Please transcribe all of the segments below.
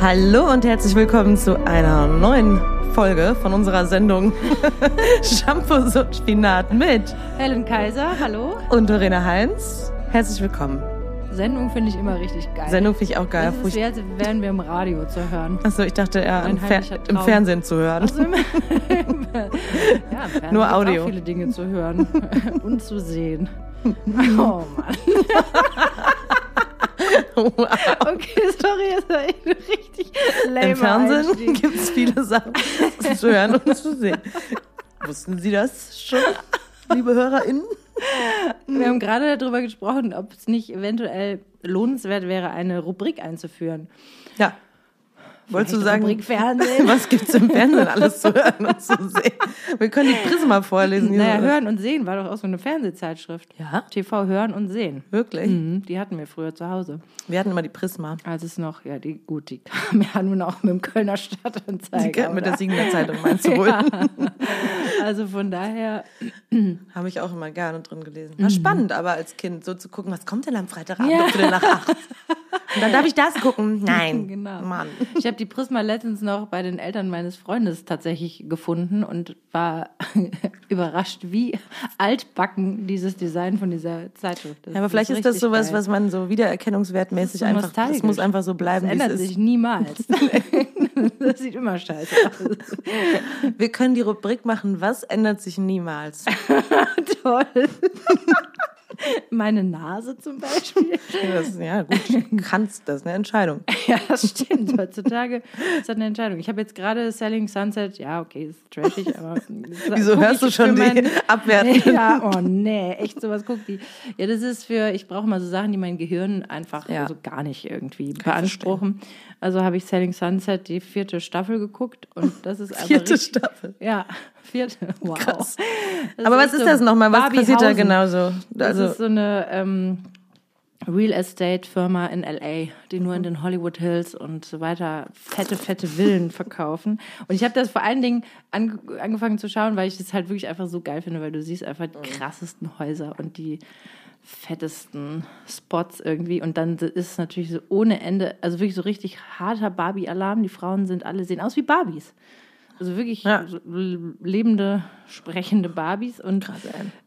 Hallo und herzlich willkommen zu einer neuen Folge von unserer Sendung Shampoo so Spinat mit Helen Kaiser, hallo. und Verena Heinz. Herzlich willkommen. Sendung finde ich immer richtig geil. Sendung finde ich auch geil. das als wären wir im Radio zu hören. Achso, ich dachte eher im, Fer im. Fernsehen zu hören. Also immer, ja, im Fernsehen Nur Audio. Auch viele Dinge zu hören und zu sehen. Oh Mann. Okay, sorry, das war echt richtig lame Im Fernsehen gibt es viele Sachen zu hören und zu sehen. Wussten Sie das schon, liebe HörerInnen? Wir haben gerade darüber gesprochen, ob es nicht eventuell lohnenswert wäre, eine Rubrik einzuführen. Ja. Wolltest du sagen, was gibt es im Fernsehen alles zu hören und zu sehen? Wir können die Prisma vorlesen. Naja, Hören und Sehen war doch auch so eine Fernsehzeitschrift. Ja? TV Hören und Sehen. Wirklich? Mhm, die hatten wir früher zu Hause. Wir hatten immer die Prisma. Als es noch, ja, die, gut, die kam ja nun auch mit dem Kölner Stadtanzeiger. Die, mit der? Siegener Zeitung meinst du wohl? Ja. Also von daher, Habe ich auch immer gerne drin gelesen. War spannend, aber als Kind so zu gucken, was kommt denn am Freitagabend Ja. nach acht? Und dann darf ich das gucken. Nein. genau. Mann. Ich habe die Prisma letztens noch bei den Eltern meines Freundes tatsächlich gefunden und war überrascht, wie altbacken dieses Design von dieser Zeitschrift ist. Ja, aber vielleicht ist das richtig sowas, geil. was man so wiedererkennungswertmäßig so einfach, das muss einfach so bleiben, das ändert sich ist. niemals. das sieht immer scheiße aus. Wir können die Rubrik machen, was ändert sich niemals? Toll. Meine Nase zum Beispiel. Das, ja, gut, du kannst das, eine Entscheidung. Ja, das stimmt. Heutzutage ist das eine Entscheidung. Ich habe jetzt gerade Selling Sunset, ja, okay, ist trashig, aber. Wieso guck hörst du schon für die abwertenden? Ja, oh nee, echt sowas guckt die. Ja, das ist für, ich brauche mal so Sachen, die mein Gehirn einfach Ja. so gar nicht irgendwie beanspruchen. Also habe ich Selling Sunset die vierte Staffel geguckt und das ist einfach. Vierte richtig- Staffel. Ja, vierte. Wow. Krass. Aber was ist so das nochmal? Was passiert da Barbiehausen. genau so? Das Also, ist so eine ähm, Real Estate Firma in LA, die nur in den Hollywood Hills und so weiter fette, fette Villen verkaufen. Und ich habe das vor allen Dingen an, angefangen zu schauen, weil ich das halt wirklich einfach so geil finde, weil du siehst einfach die krassesten Häuser und die fettesten Spots irgendwie. Und dann ist es natürlich so ohne Ende, also wirklich so richtig harter Barbie-Alarm. Die Frauen sind alle, sehen aus wie Barbies. Also wirklich Ja. lebende, sprechende Barbies. Und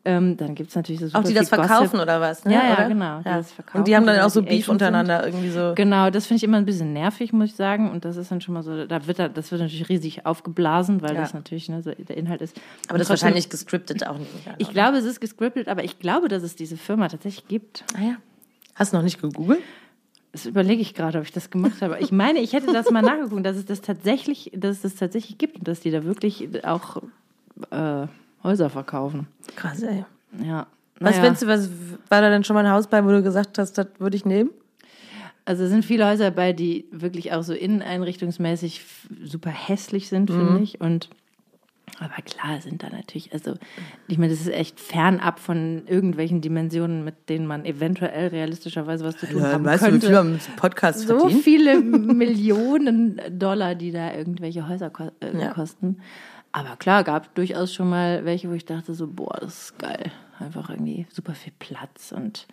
ähm, dann gibt es natürlich so super auch die das verkaufen Gossip. oder was? Ne? Ja, ja, genau, die Ja. das verkaufen, Und die haben dann die auch so die Beef untereinander irgendwie so. Genau, das finde ich immer ein bisschen nervig, muss ich sagen. Und das ist dann schon mal so, da wird da- das wird natürlich riesig aufgeblasen, weil Ja. das natürlich ne, so der Inhalt ist. Aber das ist Und wahrscheinlich gescriptet auch nicht. Ich glaube, es ist gescriptet, aber ich glaube, dass es diese Firma tatsächlich gibt. Ah ja. Hast du noch nicht gegoogelt? Das überlege ich gerade, ob ich das gemacht habe. Ich meine, ich hätte das mal nachgeguckt, dass es das tatsächlich, dass es das tatsächlich gibt und dass die da wirklich auch äh, Häuser verkaufen. Krass, ey. Ja. Was Naja. findest du, was war da denn schon mal ein Haus bei, wo du gesagt hast, das würde ich nehmen? Also es sind viele Häuser dabei, die wirklich auch so inneneinrichtungsmäßig super hässlich sind, Mhm. finde ich. Und aber klar sind da natürlich, also ich meine, das ist echt fernab von irgendwelchen Dimensionen, mit denen man eventuell realistischerweise was zu tun haben weißt du, könnte. wir mit Podcast so verdienen? viele Millionen Dollar, die da irgendwelche Häuser ko äh, Ja. kosten. Aber klar, gab durchaus schon mal welche, wo ich dachte so, boah, das ist geil. Einfach irgendwie super viel Platz und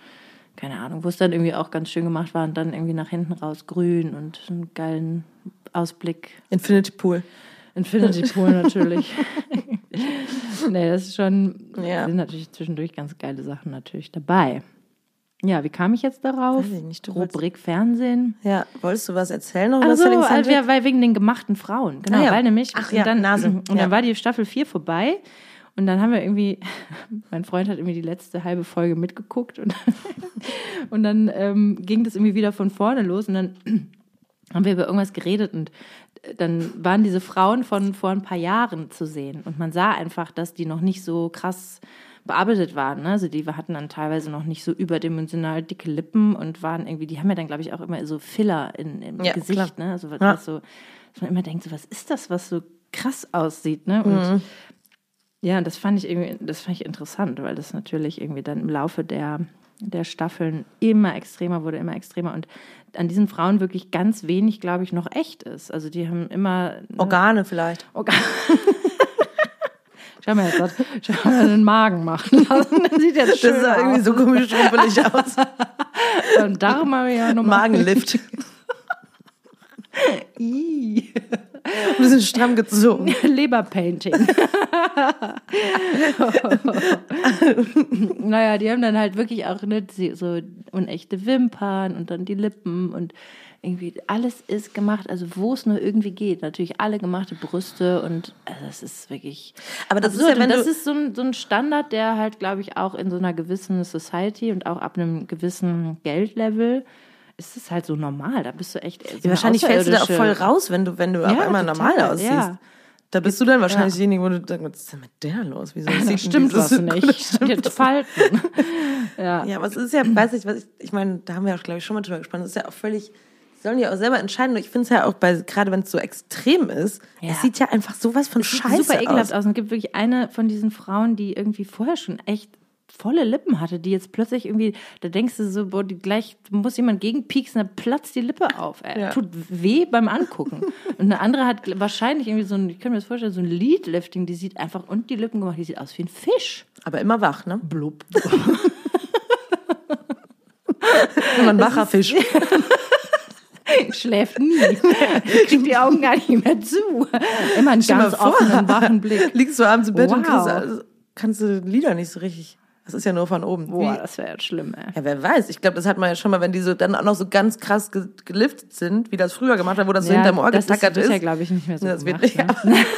keine Ahnung, wo es dann irgendwie auch ganz schön gemacht war und dann irgendwie nach hinten raus grün und einen geilen Ausblick. Infinity Pool. Infinity Pool natürlich. nee, das ist schon, Ja. sind natürlich zwischendurch ganz geile Sachen natürlich dabei. Ja, wie kam ich jetzt darauf? Weiß ich nicht, Rubrik Fernsehen. Ja, wolltest du was erzählen noch über Also, Selling also ja, weil wegen den gemachten Frauen. Genau, Ah ja. weil nämlich. Ach und ja, dann, Nase. Und Ja. dann war die Staffel 4 vorbei. Und dann haben wir irgendwie, mein Freund hat irgendwie die letzte halbe Folge mitgeguckt und, und dann ähm, ging das irgendwie wieder von vorne los und dann haben wir über irgendwas geredet und dann waren diese Frauen von vor ein paar Jahren zu sehen und man sah einfach, dass die noch nicht so krass bearbeitet waren. Ne? Also die hatten dann teilweise noch nicht so überdimensional dicke Lippen und waren irgendwie, die haben ja dann, glaube ich, auch immer so Filler in, im Ja, Gesicht, ne? Also was, Ja. was so, dass man immer denkt, so, was ist das, was so krass aussieht, ne? Und Mhm. ja, das fand ich irgendwie, das fand ich interessant, weil das natürlich irgendwie dann im Laufe der, der Staffeln immer extremer wurde, immer extremer und an diesen Frauen wirklich ganz wenig, glaube ich, noch echt ist. Also die haben immer ne, Organe vielleicht. Organ. Schau mal, jetzt schau mal den Magen machen lassen. Das sieht jetzt schön Das sah irgendwie aus. so komisch schrumpelig aus. Und Darm habe ich ja noch Magenlift. Ih. Ein bisschen stramm gezogen. Leberpainting. naja, die haben dann halt wirklich auch ne, so unechte Wimpern und dann die Lippen und irgendwie alles ist gemacht, also wo es nur irgendwie geht. Natürlich alle gemachte Brüste und also das ist wirklich. Aber das absurd. ist ja, wenn das ist so ein, so ein Standard, der halt, glaube ich, auch in so einer gewissen Society und auch ab einem gewissen Geldlevel ist es halt so normal. Da bist du echt. So eine Wahrscheinlich fällst du da auch voll raus, wenn du, wenn du auf Ja, einmal total, normal aussiehst. ja. Da bist du dann wahrscheinlich diejenige, wo du denkst, was ist denn mit der los? Wieso Da sieht stimmt was nicht. Das stimmt Falten. ja. Ja, aber es ist ja, weiß ich, was ich, ich meine, da haben wir auch, glaube ich, schon mal drüber gesprochen. Das ist ja auch völlig, sollen ja auch selber entscheiden. Und ich finde es ja auch bei, gerade wenn es so extrem ist, Ja. es sieht ja einfach sowas von Sieht scheiße super ekelhaft aus. aus. Und es gibt wirklich eine von diesen Frauen, die irgendwie vorher schon echt volle Lippen hatte, die jetzt plötzlich irgendwie, da denkst du so, boah, die gleich muss jemand gegenpieksen, dann platzt die Lippe auf. Ey. Ja. Tut weh beim Angucken. Und eine andere hat wahrscheinlich irgendwie so ein, ich kann mir das vorstellen, so ein Leadlifting, die sieht einfach und die Lippen gemacht, die sieht aus wie ein Fisch. Aber immer wach, ne? Blub. Immer ein wacher Fisch. Schläft nie. Kriegt die Augen gar nicht mehr zu. Immer einen Stell ganz offenen, wachen Blick. Liegst du abends im Bett und Wow. kriegst, alles- kannst du Lieder nicht so richtig. Das ist ja nur von oben. Boah, Wie- das wäre jetzt schlimm, ey. Ja, wer weiß. Ich glaube, das hat man ja schon mal, wenn die so dann auch noch so ganz krass ge geliftet sind, wie das früher gemacht hat, wo das so hinterm Ohr das getackert ist, ist. wird ja, glaube ich, nicht mehr so Das wird gemacht, nicht. ne?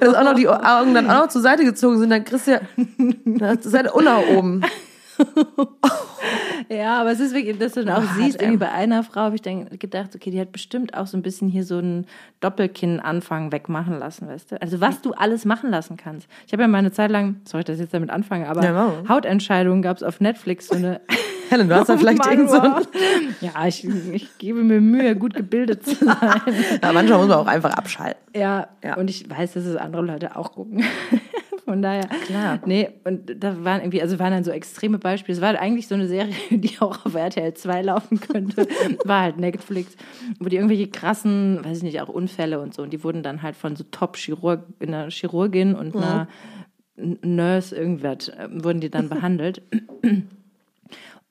Dass auch noch die Augen dann auch noch zur Seite gezogen sind, dann kriegst du ja, ist halt auch nach oben. Ja, aber es ist wirklich, dass du dann auch siehst, irgendwie bei einer Frau habe ich dann gedacht, okay, die hat bestimmt auch so ein bisschen hier so einen Doppelkinn-Anfang wegmachen lassen, weißt du? Also was du alles machen lassen kannst. Ich habe ja mal eine Zeit lang, sorry, dass ich jetzt damit anfange, aber Ja, mach. Hautentscheidungen gab es auf Netflix so eine Helen, du hast da vielleicht irgend so wow. Ja, ich, ich gebe mir Mühe, gut gebildet zu sein. ja, manchmal muss man auch einfach abschalten. Ja, Ja. und ich weiß, dass es andere Leute auch gucken. Von daher. Klar. Nee, und da waren irgendwie, also waren dann so extreme Beispiele. Es war eigentlich so eine Serie, die auch auf RTL 2 laufen könnte. War halt Netflix, wo die irgendwelche krassen, weiß ich nicht, auch Unfälle und so. Und die wurden dann halt von so Top-Chirurg, einer Chirurgin und einer N- Nurse irgendwas, äh, wurden die dann behandelt.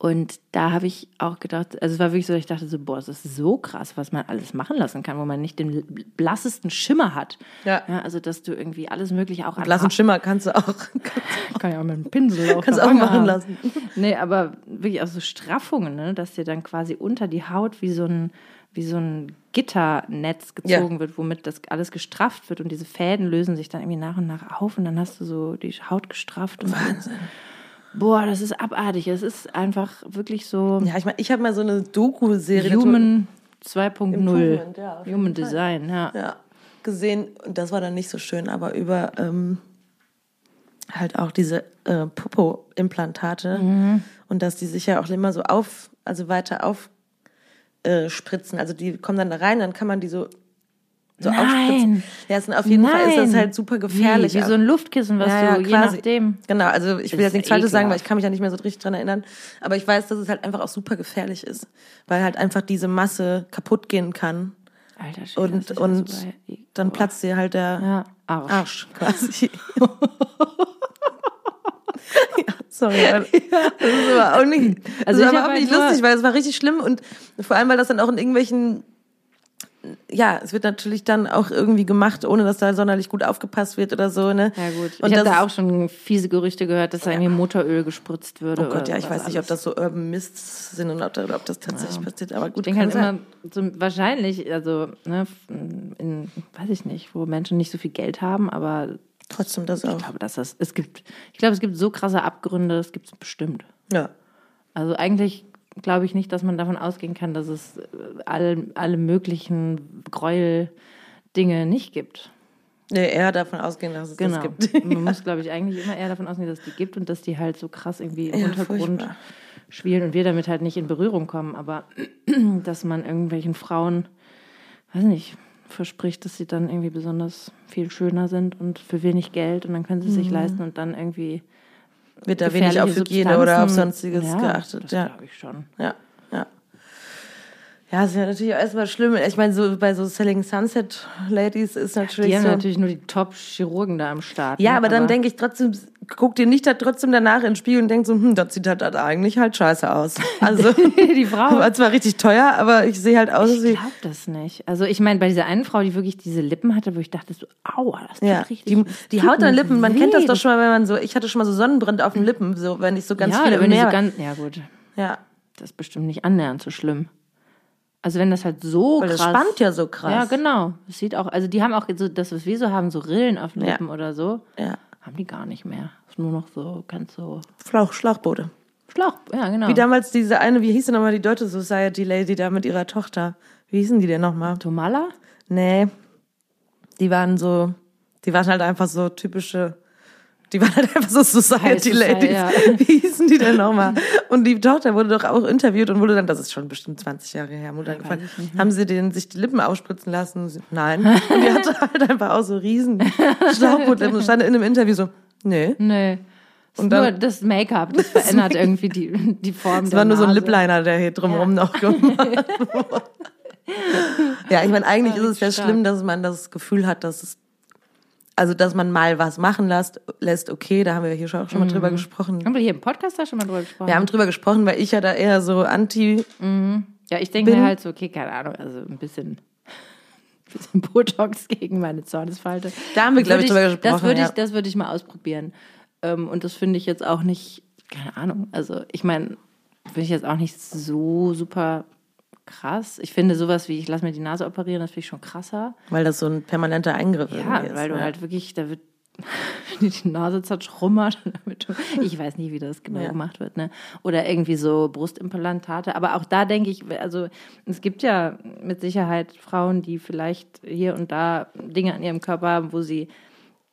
Und da habe ich auch gedacht, also es war wirklich so, ich dachte so, boah, das ist so krass, was man alles machen lassen kann, wo man nicht den blassesten Schimmer hat. Ja. also dass du irgendwie alles Mögliche auch an Blassen Schimmer kannst du auch. kann ja auch mit einem Pinsel auf Kannst auch machen haben. lassen. Nee, aber wirklich auch so Straffungen, ne? dass dir dann quasi unter die Haut wie so ein, wie so ein Gitternetz gezogen Ja. wird, womit das alles gestrafft wird und diese Fäden lösen sich dann irgendwie nach und nach auf und dann hast du so die Haut gestrafft. Und Wahnsinn. Boah, das ist abartig. Es ist einfach wirklich so Ja, ich meine, ich habe mal so eine Doku-Serie Human 2.0. Improvement, ja, Human. Design, ja. ja, gesehen und das war dann nicht so schön, aber über ähm, halt auch diese äh, Popo-Implantate Mhm. und dass die sich ja auch immer so auf, also weiter auf äh. Also die kommen dann da rein, dann kann man die so, so Nein. aufspritzen. Ja, es auf jeden Fall ist das Nein. halt super gefährlich. Wie, wie so ein Luftkissen, was Ja, ja, du je quasi. nachdem. Genau, also ich will jetzt nichts Falsches sagen, weil ich kann mich ja nicht mehr so richtig dran erinnern. Aber ich weiß, dass es halt einfach auch super gefährlich ist, weil halt einfach diese Masse kaputt gehen kann Alter, das und, ja und super- dann platzt dir halt der Ja, Arsch. Arsch quasi. ja, sorry. aber Das aber auch nicht, Also hab auch halt nicht lustig, weil es war richtig schlimm und vor allem, weil das dann auch in irgendwelchen ja, es wird natürlich dann auch irgendwie gemacht, ohne dass da sonderlich gut aufgepasst wird oder so, ne? Ja gut. Und ich habe da auch schon fiese Gerüchte gehört, dass da irgendwie Motoröl gespritzt würde. Oh Gott, ja, ich weiß nicht, ob alles. das so Urban Mists sind und ob, ob das tatsächlich passiert, aber gut, Ich denke halt kann immer, so, wahrscheinlich, also, ne, in, weiß ich nicht, wo Menschen nicht so viel Geld haben, aber trotzdem das auch. ich glaube, dass das, es gibt, ich glaube, es gibt so krasse Abgründe, das gibt es bestimmt. Ja. Also eigentlich glaube ich nicht, dass man davon ausgehen kann, dass es äh, alle, alle möglichen Gräuel-Dinge nicht gibt. Nee, eher davon ausgehen, dass es Genau. das gibt. Man muss, glaube ich, eigentlich immer eher davon ausgehen, dass es die gibt und dass die halt so krass irgendwie im Ja, Untergrund furchtbar. spielen und wir damit halt nicht in Berührung kommen. Aber dass man irgendwelchen Frauen, weiß nicht, verspricht, dass sie dann irgendwie besonders viel schöner sind und für wenig Geld und dann können sie es sich Mhm. leisten und dann irgendwie Wird da wenig auf Hygiene oder auf Substanzen- sonstiges ja, geachtet. Das Ja, glaube ich schon. ja, ja. Ist ja natürlich auch erstmal schlimm. Ich meine, so bei so Selling Sunset Ladies ist natürlich Die haben so. natürlich nur die Top-Chirurgen da am Start. ja, ne? aber dann denke ich trotzdem, guckt ihr nicht da trotzdem danach in den Spiegel und denkt so, hm, das sieht halt eigentlich halt scheiße aus. Also Die Frau. war zwar richtig teuer, aber ich sehe halt aus Ich wie glaube das nicht. Also ich meine, bei dieser einen Frau, die wirklich diese Lippen hatte, wo ich dachte so, aua, das tut ja, richtig. die, die Haut an Lippen, man weh. kennt das doch schon mal, wenn man so, ich hatte schon mal so Sonnenbrand auf den Lippen, so wenn ich so ganz ja, viel oder im wenn die so ganz, ja gut, ja, das ist bestimmt nicht annähernd so schlimm. Also wenn das halt so weil krass. das spannt ja so krass. Ja, genau. Das sieht auch, also die haben auch so, das, was wir so haben, so Rillen auf den Ja. Lippen oder so, Ja. haben die gar nicht mehr. Ist nur noch so, ganz so Flauch, Schlauchboote. Schlauch, ja, genau. Wie damals diese eine, wie hieß denn nochmal die Deutsche Society Lady da mit ihrer Tochter? Wie hießen die denn nochmal? Tomala? Nee. Die waren so, die waren halt einfach so typische, die waren halt einfach so Society Ladies. ja. Wie hießen die denn nochmal? Und die Tochter wurde doch auch interviewt und wurde dann, das ist schon bestimmt 20 Jahre her, Mutter gefragt, haben sie den, sich die Lippen aufspritzen lassen? Nein. Und die hatte halt einfach auch so riesen Schlauchbootlippen und stand in einem Interview so, nee. Nee. Und dann- nur das Make-up, das verändert irgendwie die, die Form Es war nur so ein Nase. Lipliner, der hier drumherum noch gemacht wurde. Ja, ich meine, eigentlich ist es ja schlimm, dass man das Gefühl hat, dass es, also, dass man mal was machen lässt, lässt okay, da haben wir hier schon auch schon mal drüber gesprochen. Haben wir hier im Podcast da schon mal drüber gesprochen? Wir haben drüber gesprochen, weil ich ja da eher so anti, Ja, ich denke mir halt so, okay, keine Ahnung, also ein bisschen, bisschen Botox gegen meine Zornesfalte. Da haben wir, Das glaub ich, drüber gesprochen, Das würde ja. ich, das würde ich mal ausprobieren. Ähm, und das finde ich jetzt auch nicht, keine Ahnung, also ich meine, finde ich jetzt auch nicht so super krass. Ich finde sowas wie, ich lasse mir die Nase operieren, das finde ich schon krasser. weil das so ein permanenter Eingriff Ja, ist. weil du halt wirklich, da wird die Nase zerschrummert. Ich weiß nicht, wie das genau Ja. gemacht wird. Ne? Oder irgendwie so Brustimplantate. Aber auch da denke ich, also es gibt ja mit Sicherheit Frauen, die vielleicht hier und da Dinge an ihrem Körper haben, wo sie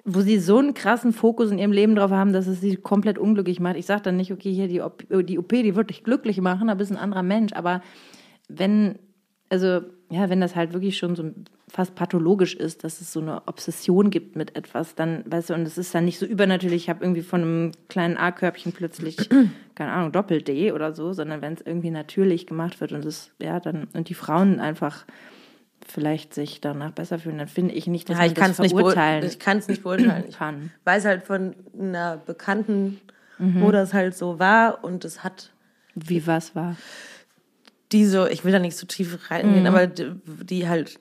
wo sie so einen krassen Fokus in ihrem Leben drauf haben, dass es sie komplett unglücklich macht. Ich sage dann nicht, okay, hier die, OP, die OP, die wird dich glücklich machen, aber ist ein anderer Mensch. Aber wenn, also, ja, wenn das halt wirklich schon so fast pathologisch ist, dass es so eine Obsession gibt mit etwas, dann, weißt du, und es ist dann nicht so übernatürlich, ich habe irgendwie von einem kleinen A-Körbchen plötzlich, keine Ahnung, Doppel-D oder so, sondern wenn es irgendwie natürlich gemacht wird und es, ja, dann, und die Frauen einfach vielleicht sich danach besser fühlen, dann finde ich nicht, dass ja, ich man kann das es nicht, beurteilen. verurteilen ich kann's nicht beurteilen. Ich kann. weiß halt von einer Bekannten, Mhm. wo das halt so war und es hat Wie was war. Die so, ich will da nicht so tief reingehen, aber die, die halt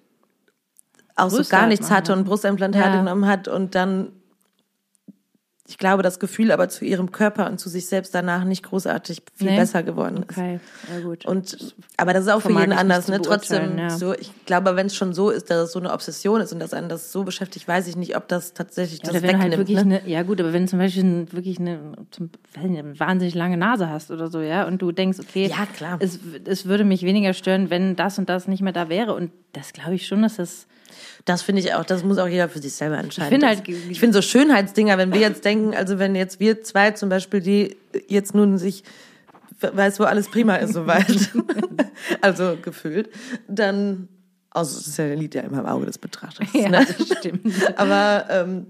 auch so Brüste gar halt nichts hatte und Brustimplantate Ja. genommen hat und dann, ich glaube, das Gefühl aber zu ihrem Körper und zu sich selbst danach nicht großartig viel Nee. besser geworden ist. Okay, ja gut. Und, aber das ist auch für Vermag jeden anders, ne? Trotzdem, ja. so, ich glaube, wenn es schon so ist, dass es so eine Obsession ist und dass einen das so beschäftigt, weiß ich nicht, ob das tatsächlich das wenn du halt wegnimmt, wirklich ne? eine, ja gut, aber wenn du zum Beispiel wirklich eine, zum, eine wahnsinnig lange Nase hast oder so, ja, und du denkst, okay, Ja, klar. Es, es würde mich weniger stören, wenn das und das nicht mehr da wäre. Und das glaube ich schon, dass das. Das finde ich auch, das muss auch jeder für sich selber entscheiden. finde halt- ich finde so Schönheitsdinger, wenn wir jetzt denken, also wenn jetzt wir zwei zum Beispiel, die jetzt nun sich weiß, wo alles prima ist soweit, also gefühlt, dann, also das ist ja, liegt ja immer im Auge des Betrachters. ne? das stimmt. Aber ähm,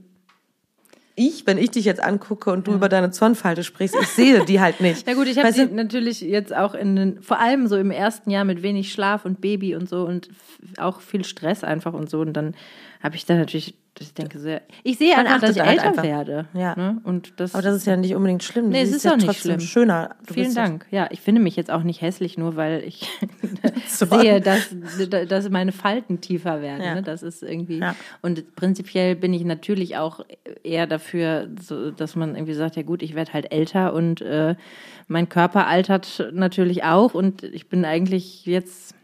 ich, wenn ich dich jetzt angucke und du über deine Zornfalte sprichst, ich sehe die halt nicht. Ja gut, ich habe sie natürlich jetzt auch in den, vor allem so im ersten Jahr mit wenig Schlaf und Baby und so und auch viel Stress einfach und so. Und dann habe ich da natürlich, ich denke sehr, ich sehe Man einfach, dass ich halt älter einfach. werde. Ja. Ne? Und das, Aber das ist ja nicht unbedingt schlimm. Du Nee, es ist ja auch nicht schlimm. schöner. Du Vielen ja- Dank. Ja, ich finde mich jetzt auch nicht hässlich, nur weil ich sehe, dass, dass meine Falten tiefer werden. Ja. Ne? Das ist irgendwie. Ja. Und prinzipiell bin ich natürlich auch eher dafür, so, dass man irgendwie sagt, ja gut, ich werde halt älter und äh, mein Körper altert natürlich auch. Und ich bin eigentlich jetzt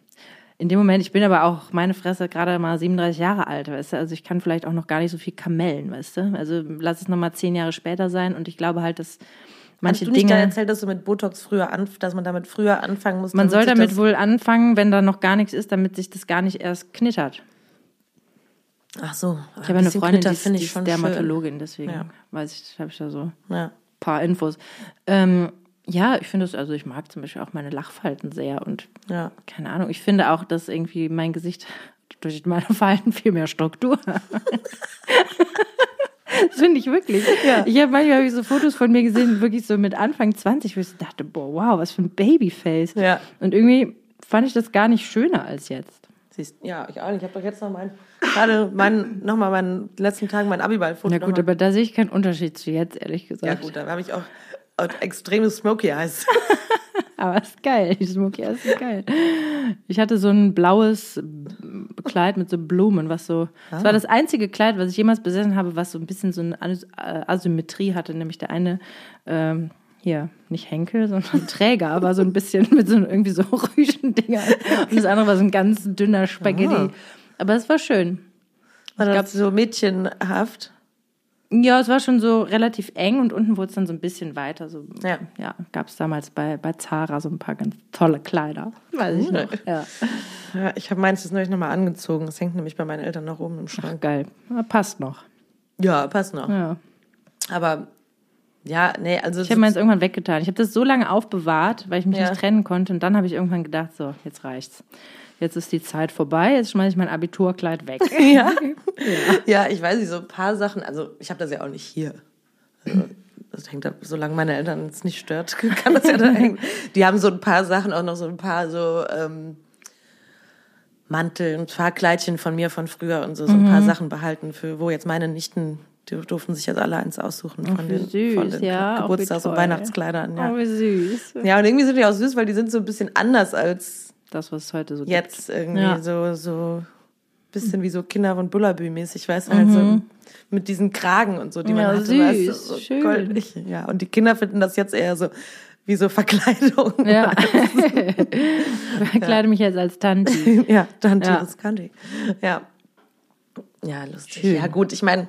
in dem Moment, ich bin aber auch, meine Fresse, gerade mal 37 Jahre alt, weißt du, also ich kann vielleicht auch noch gar nicht so viel kamellen, weißt du, also lass es nochmal zehn Jahre später sein und ich glaube halt, dass Hast manche du nicht Dinge, erzählt, dass du mit Botox früher an, dass man damit früher anfangen muss? man soll damit wohl anfangen, wenn da noch gar nichts ist, damit sich das gar nicht erst knittert. Ach so. Ich habe eine Freundin, die ist, die ist Dermatologin, deswegen Ja. weiß ich, habe ich da so Schön. Ja. paar Infos. Ähm, ja, ich finde es, also ich mag zum Beispiel auch meine Lachfalten sehr und Ja. keine Ahnung, ich finde auch, dass irgendwie mein Gesicht durch meine Falten viel mehr Struktur hat. Das finde ich wirklich. Ja. Ich habe manchmal hab ich so Fotos von mir gesehen, wirklich so mit Anfang 20, wo ich so dachte, boah, wow, was für ein Babyface. Ja. Und irgendwie fand ich das gar nicht schöner als jetzt. Siehst, ja, ich auch nicht. Ich habe doch jetzt noch mein, gerade mein, noch mal meinen letzten Tagen mein Abiball-Foto. Na gut, aber da sehe ich keinen Unterschied zu jetzt, ehrlich gesagt. ja gut, da habe ich auch äh, extremes Smoky Eyes. Aber ist geil, die Smoky Eyes ist geil. Ich hatte so ein blaues Kleid mit so Blumen, was so. Das war das einzige Kleid, was ich jemals besessen habe, was so ein bisschen so eine äh, Asymmetrie hatte, nämlich der eine. Ähm, hier, nicht Henkel, sondern Träger, war so ein bisschen mit so irgendwie so Rüschendinger. Und das andere war so ein ganz dünner Spaghetti. Ah. Aber es war schön. War das so mädchenhaft? Ja, es war schon so relativ eng und unten wurde es dann so ein bisschen weiter. So, Ja. ja gab es damals bei, bei Zara so ein paar ganz tolle Kleider. Weiß ich noch. Ja. Ja, ich habe meins jetzt neulich nochmal angezogen. Es hängt nämlich bei meinen Eltern noch oben im Ach, Schrank. geil. Ja, passt noch. Ja, passt noch. Ja. Aber ja, nee, also Ich habe meins irgendwann weggetan. Ich habe das so lange aufbewahrt, weil ich mich nicht trennen konnte. Und dann habe ich irgendwann gedacht, so, jetzt reicht's. Jetzt ist die Zeit vorbei, jetzt schmeiße ich mein Abiturkleid weg. ja. ja, ich weiß nicht, so ein paar Sachen, also ich habe das ja auch nicht hier. Also, das hängt ab, solange meine Eltern es nicht stört, kann das ja da hängen. Die haben so ein paar Sachen, auch noch so ein paar so ähm, Mantel, ein paar Kleidchen von mir von früher und so, so ein paar Mhm. Sachen behalten, für wo jetzt meine Nichten, die durften sich jetzt alle eins aussuchen von den, süß, von den ja, Geburtstags- und. Weihnachtskleidern. Ja. Oh, wie süß. ja, und irgendwie sind die auch süß, weil die sind so ein bisschen anders als Das, was es heute so gibt. jetzt irgendwie Ja. so so bisschen wie so Kinder von Bullabü mäßig, weißt du, halt so mit diesen Kragen und so, die man Mhm. Ja, hatte, weißt du, süß, so schön. goldig. Ja, und die Kinder finden das jetzt eher so wie so Verkleidung. Ja. ich kleide mich jetzt als Tanti. ja, dann Ja. das kann ich. Ja. Ja, lustig. Schön. Ja, gut, ich meine,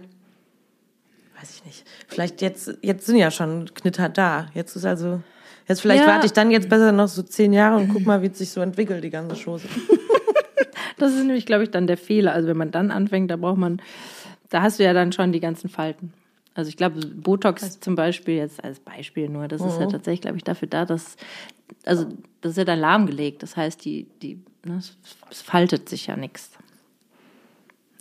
weiß ich nicht. Vielleicht jetzt, jetzt sind ja schon Knitter da. Jetzt ist also, jetzt vielleicht Ja. warte ich dann jetzt besser noch so zehn Jahre und guck mal, wie es sich so entwickelt, die ganze Chose. Das ist nämlich, glaube ich, dann der Fehler. Also wenn man dann anfängt, da braucht man, da hast du ja dann schon die ganzen Falten. Also ich glaube, Botox zum Beispiel, jetzt als Beispiel nur, das ist ja tatsächlich, glaube ich, dafür da, dass, also das ist ja dann lahmgelegt. Das heißt, die, die, ne, es faltet sich ja nichts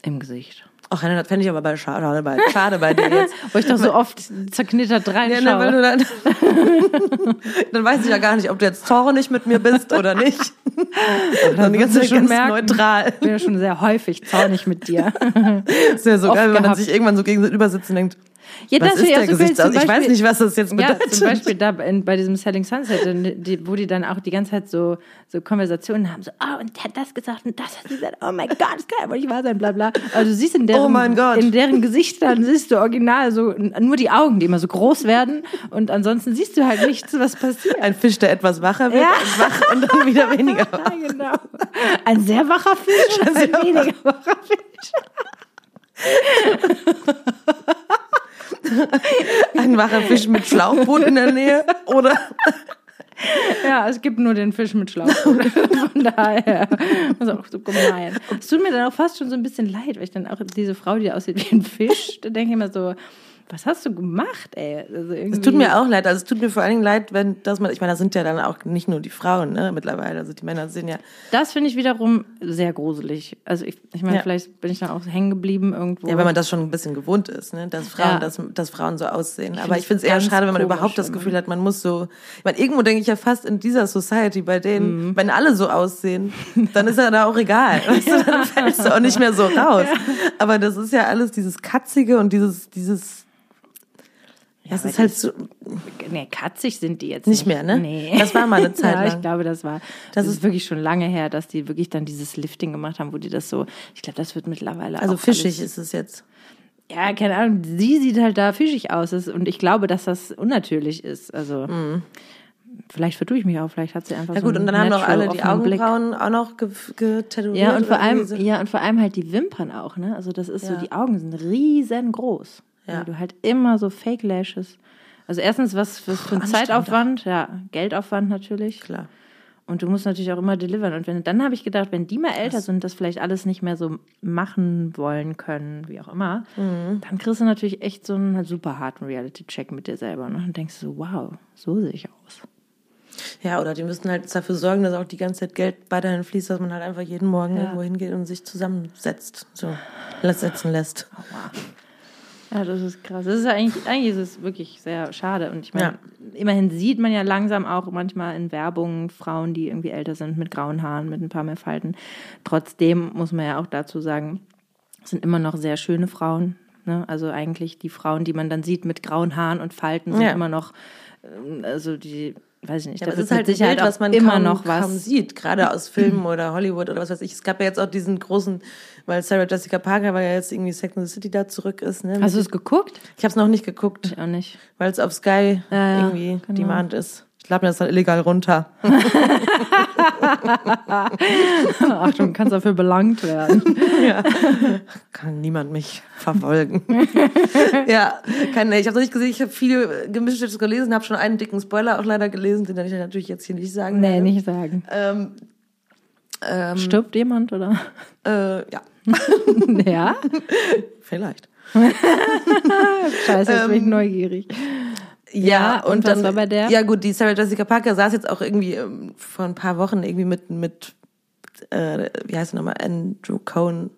im Gesicht. Ach, Hannah, das fände ich aber bei schade, bei, schade bei dir jetzt. Wo ich doch so oft zerknittert Ja, reinschaue. ne, weil du dann, dann weiß ich ja gar nicht, ob du jetzt zornig mit mir bist oder nicht. Dann ganze Zeit schon ganz merken. neutral. Ich bin ja schon sehr häufig zornig mit dir. ist ja so Oft geil, wenn man gehabt. sich irgendwann so gegenüber sitzt und denkt, Ja, was das ist der auch so geil, Gesichtsausdruck? zum Ich weiß Beispiel- nicht, was das jetzt Ja, bedeutet. zum Beispiel da in, bei diesem Selling Sunset, die, wo die dann auch die ganze Zeit so, so Konversationen haben, so, oh, und der hat das gesagt und das hat sie gesagt, oh mein Gott, das kann ja wohl nicht wahr sein, bla bla. Also du siehst in deren, Oh in deren Gesichtern, siehst du original so nur die Augen, die immer so groß werden und ansonsten siehst du halt nichts, was passiert. Ein Fisch, der etwas wacher wird, Ja. und wach und dann wieder weniger wach. Ja, genau. Ein sehr wacher Fisch und ein weniger wacher Fisch. Ein wacher Fisch mit Schlauchboot in der Nähe oder Ja, es gibt nur den Fisch mit Schlauch. Von daher. Ist auch so gemein. Es tut mir dann auch fast schon so ein bisschen leid, weil ich dann auch diese Frau, die aussieht wie ein Fisch, da denke ich immer so, was hast du gemacht, ey? Also Es tut mir auch leid. Also es tut mir vor allen Dingen leid, wenn das man, ich meine, das sind ja dann auch nicht nur die Frauen, ne, mittlerweile. Also die Männer sind ja, Das finde ich wiederum sehr gruselig. Also ich, ich meine, Ja. vielleicht bin ich dann auch hängen geblieben irgendwo. ja, wenn man das schon ein bisschen gewohnt ist, ne, dass Frauen, Ja. dass, dass Frauen so aussehen. Aber finde ich finde es eher schade, wenn man überhaupt das. Gefühl hat, man muss so, ich meine, irgendwo denke ich ja fast in dieser Society, bei denen, Mhm. wenn alle so aussehen, dann ist ja da auch egal. Weißt du, dann fällst du auch nicht mehr so raus. Aber das ist ja alles dieses Katzige und dieses, dieses, das ist halt das- so, Nee, katzig sind die jetzt Nicht nicht. mehr, ne? Nee. Das war mal eine Zeit ja, lang. ich glaube, das war. Das, ist wirklich schon lange her, dass die wirklich dann dieses Lifting gemacht haben, wo die das so. Ich glaube, das wird mittlerweile also fischig ist es jetzt. Ja, keine Ahnung. Sie sieht halt da fischig aus. Das- Und ich glaube, dass das unnatürlich ist. Also. Vielleicht vertue ich mich auch, vielleicht hat sie einfach Mhm. Ja so gut, und dann haben noch alle die offenen Blick. Augenbrauen auch noch ge- getätowiert. Ja, und vor allem, so. ja, und vor allem halt die Wimpern auch, ne? Also das ist so, Ja. die Augen sind riesengroß. Ja. Weil du halt immer so Fake Lashes. Also erstens, was, was für ein Zeitaufwand, ja, Geldaufwand natürlich. Klar. Und du musst natürlich auch immer delivern. Und wenn, dann habe ich gedacht, wenn die mal älter sind, das vielleicht alles nicht mehr so machen wollen können, wie auch immer, Mhm. dann kriegst du natürlich echt so einen super harten Reality-Check mit dir selber. Ne? Und denkst so, wow, so sehe ich aus. Ja, oder die müssten halt dafür sorgen, dass auch die ganze Zeit Geld weiterhin fließt, dass man halt einfach jeden Morgen Ja. irgendwo hingeht und sich zusammensetzt, so setzen lässt. Ja, das ist krass. Das ist ja eigentlich, eigentlich ist es wirklich sehr schade. Und ich meine, immerhin sieht man ja langsam auch manchmal in Werbung Frauen, die irgendwie älter sind, mit grauen Haaren, mit ein paar mehr Falten. Trotzdem muss man ja auch dazu sagen, es sind immer noch sehr schöne Frauen. Ne? Also eigentlich die Frauen, die man dann sieht mit grauen Haaren und Falten, sind Ja. immer noch, ähm, also die, weiß ich nicht, Ja, da aber es wird ist halt ein Bild, was man immer kaum, noch kaum was. sieht, gerade aus Filmen oder Hollywood oder was weiß ich. Es gab ja jetzt auch diesen großen, weil Sarah Jessica Parker, weil ja jetzt irgendwie Sex and the City da zurück ist. Ne? Hast du es geguckt? Ich habe es noch nicht geguckt, Ich auch nicht. weil es auf Sky Ja, ja, irgendwie genau. Demand ist. Ich lade mir das dann illegal runter. Achtung, kannst dafür belangt werden. ja. Kann niemand mich verfolgen. ja, kann, ich habe noch nicht gesehen, ich habe viel gemischtes gelesen, habe schon einen dicken Spoiler auch leider gelesen, den ich natürlich jetzt hier nicht sagen Nee, werde. nicht sagen. Ähm, ähm, Stirbt jemand oder? äh, ja, ja? vielleicht. Scheiße, jetzt bin ich neugierig. Ja, und was war bei der? Ja, gut, die Sarah Jessica Parker saß jetzt auch irgendwie ähm, vor ein paar Wochen irgendwie mit, mit äh, wie heißt er nochmal, Andrew Cohen.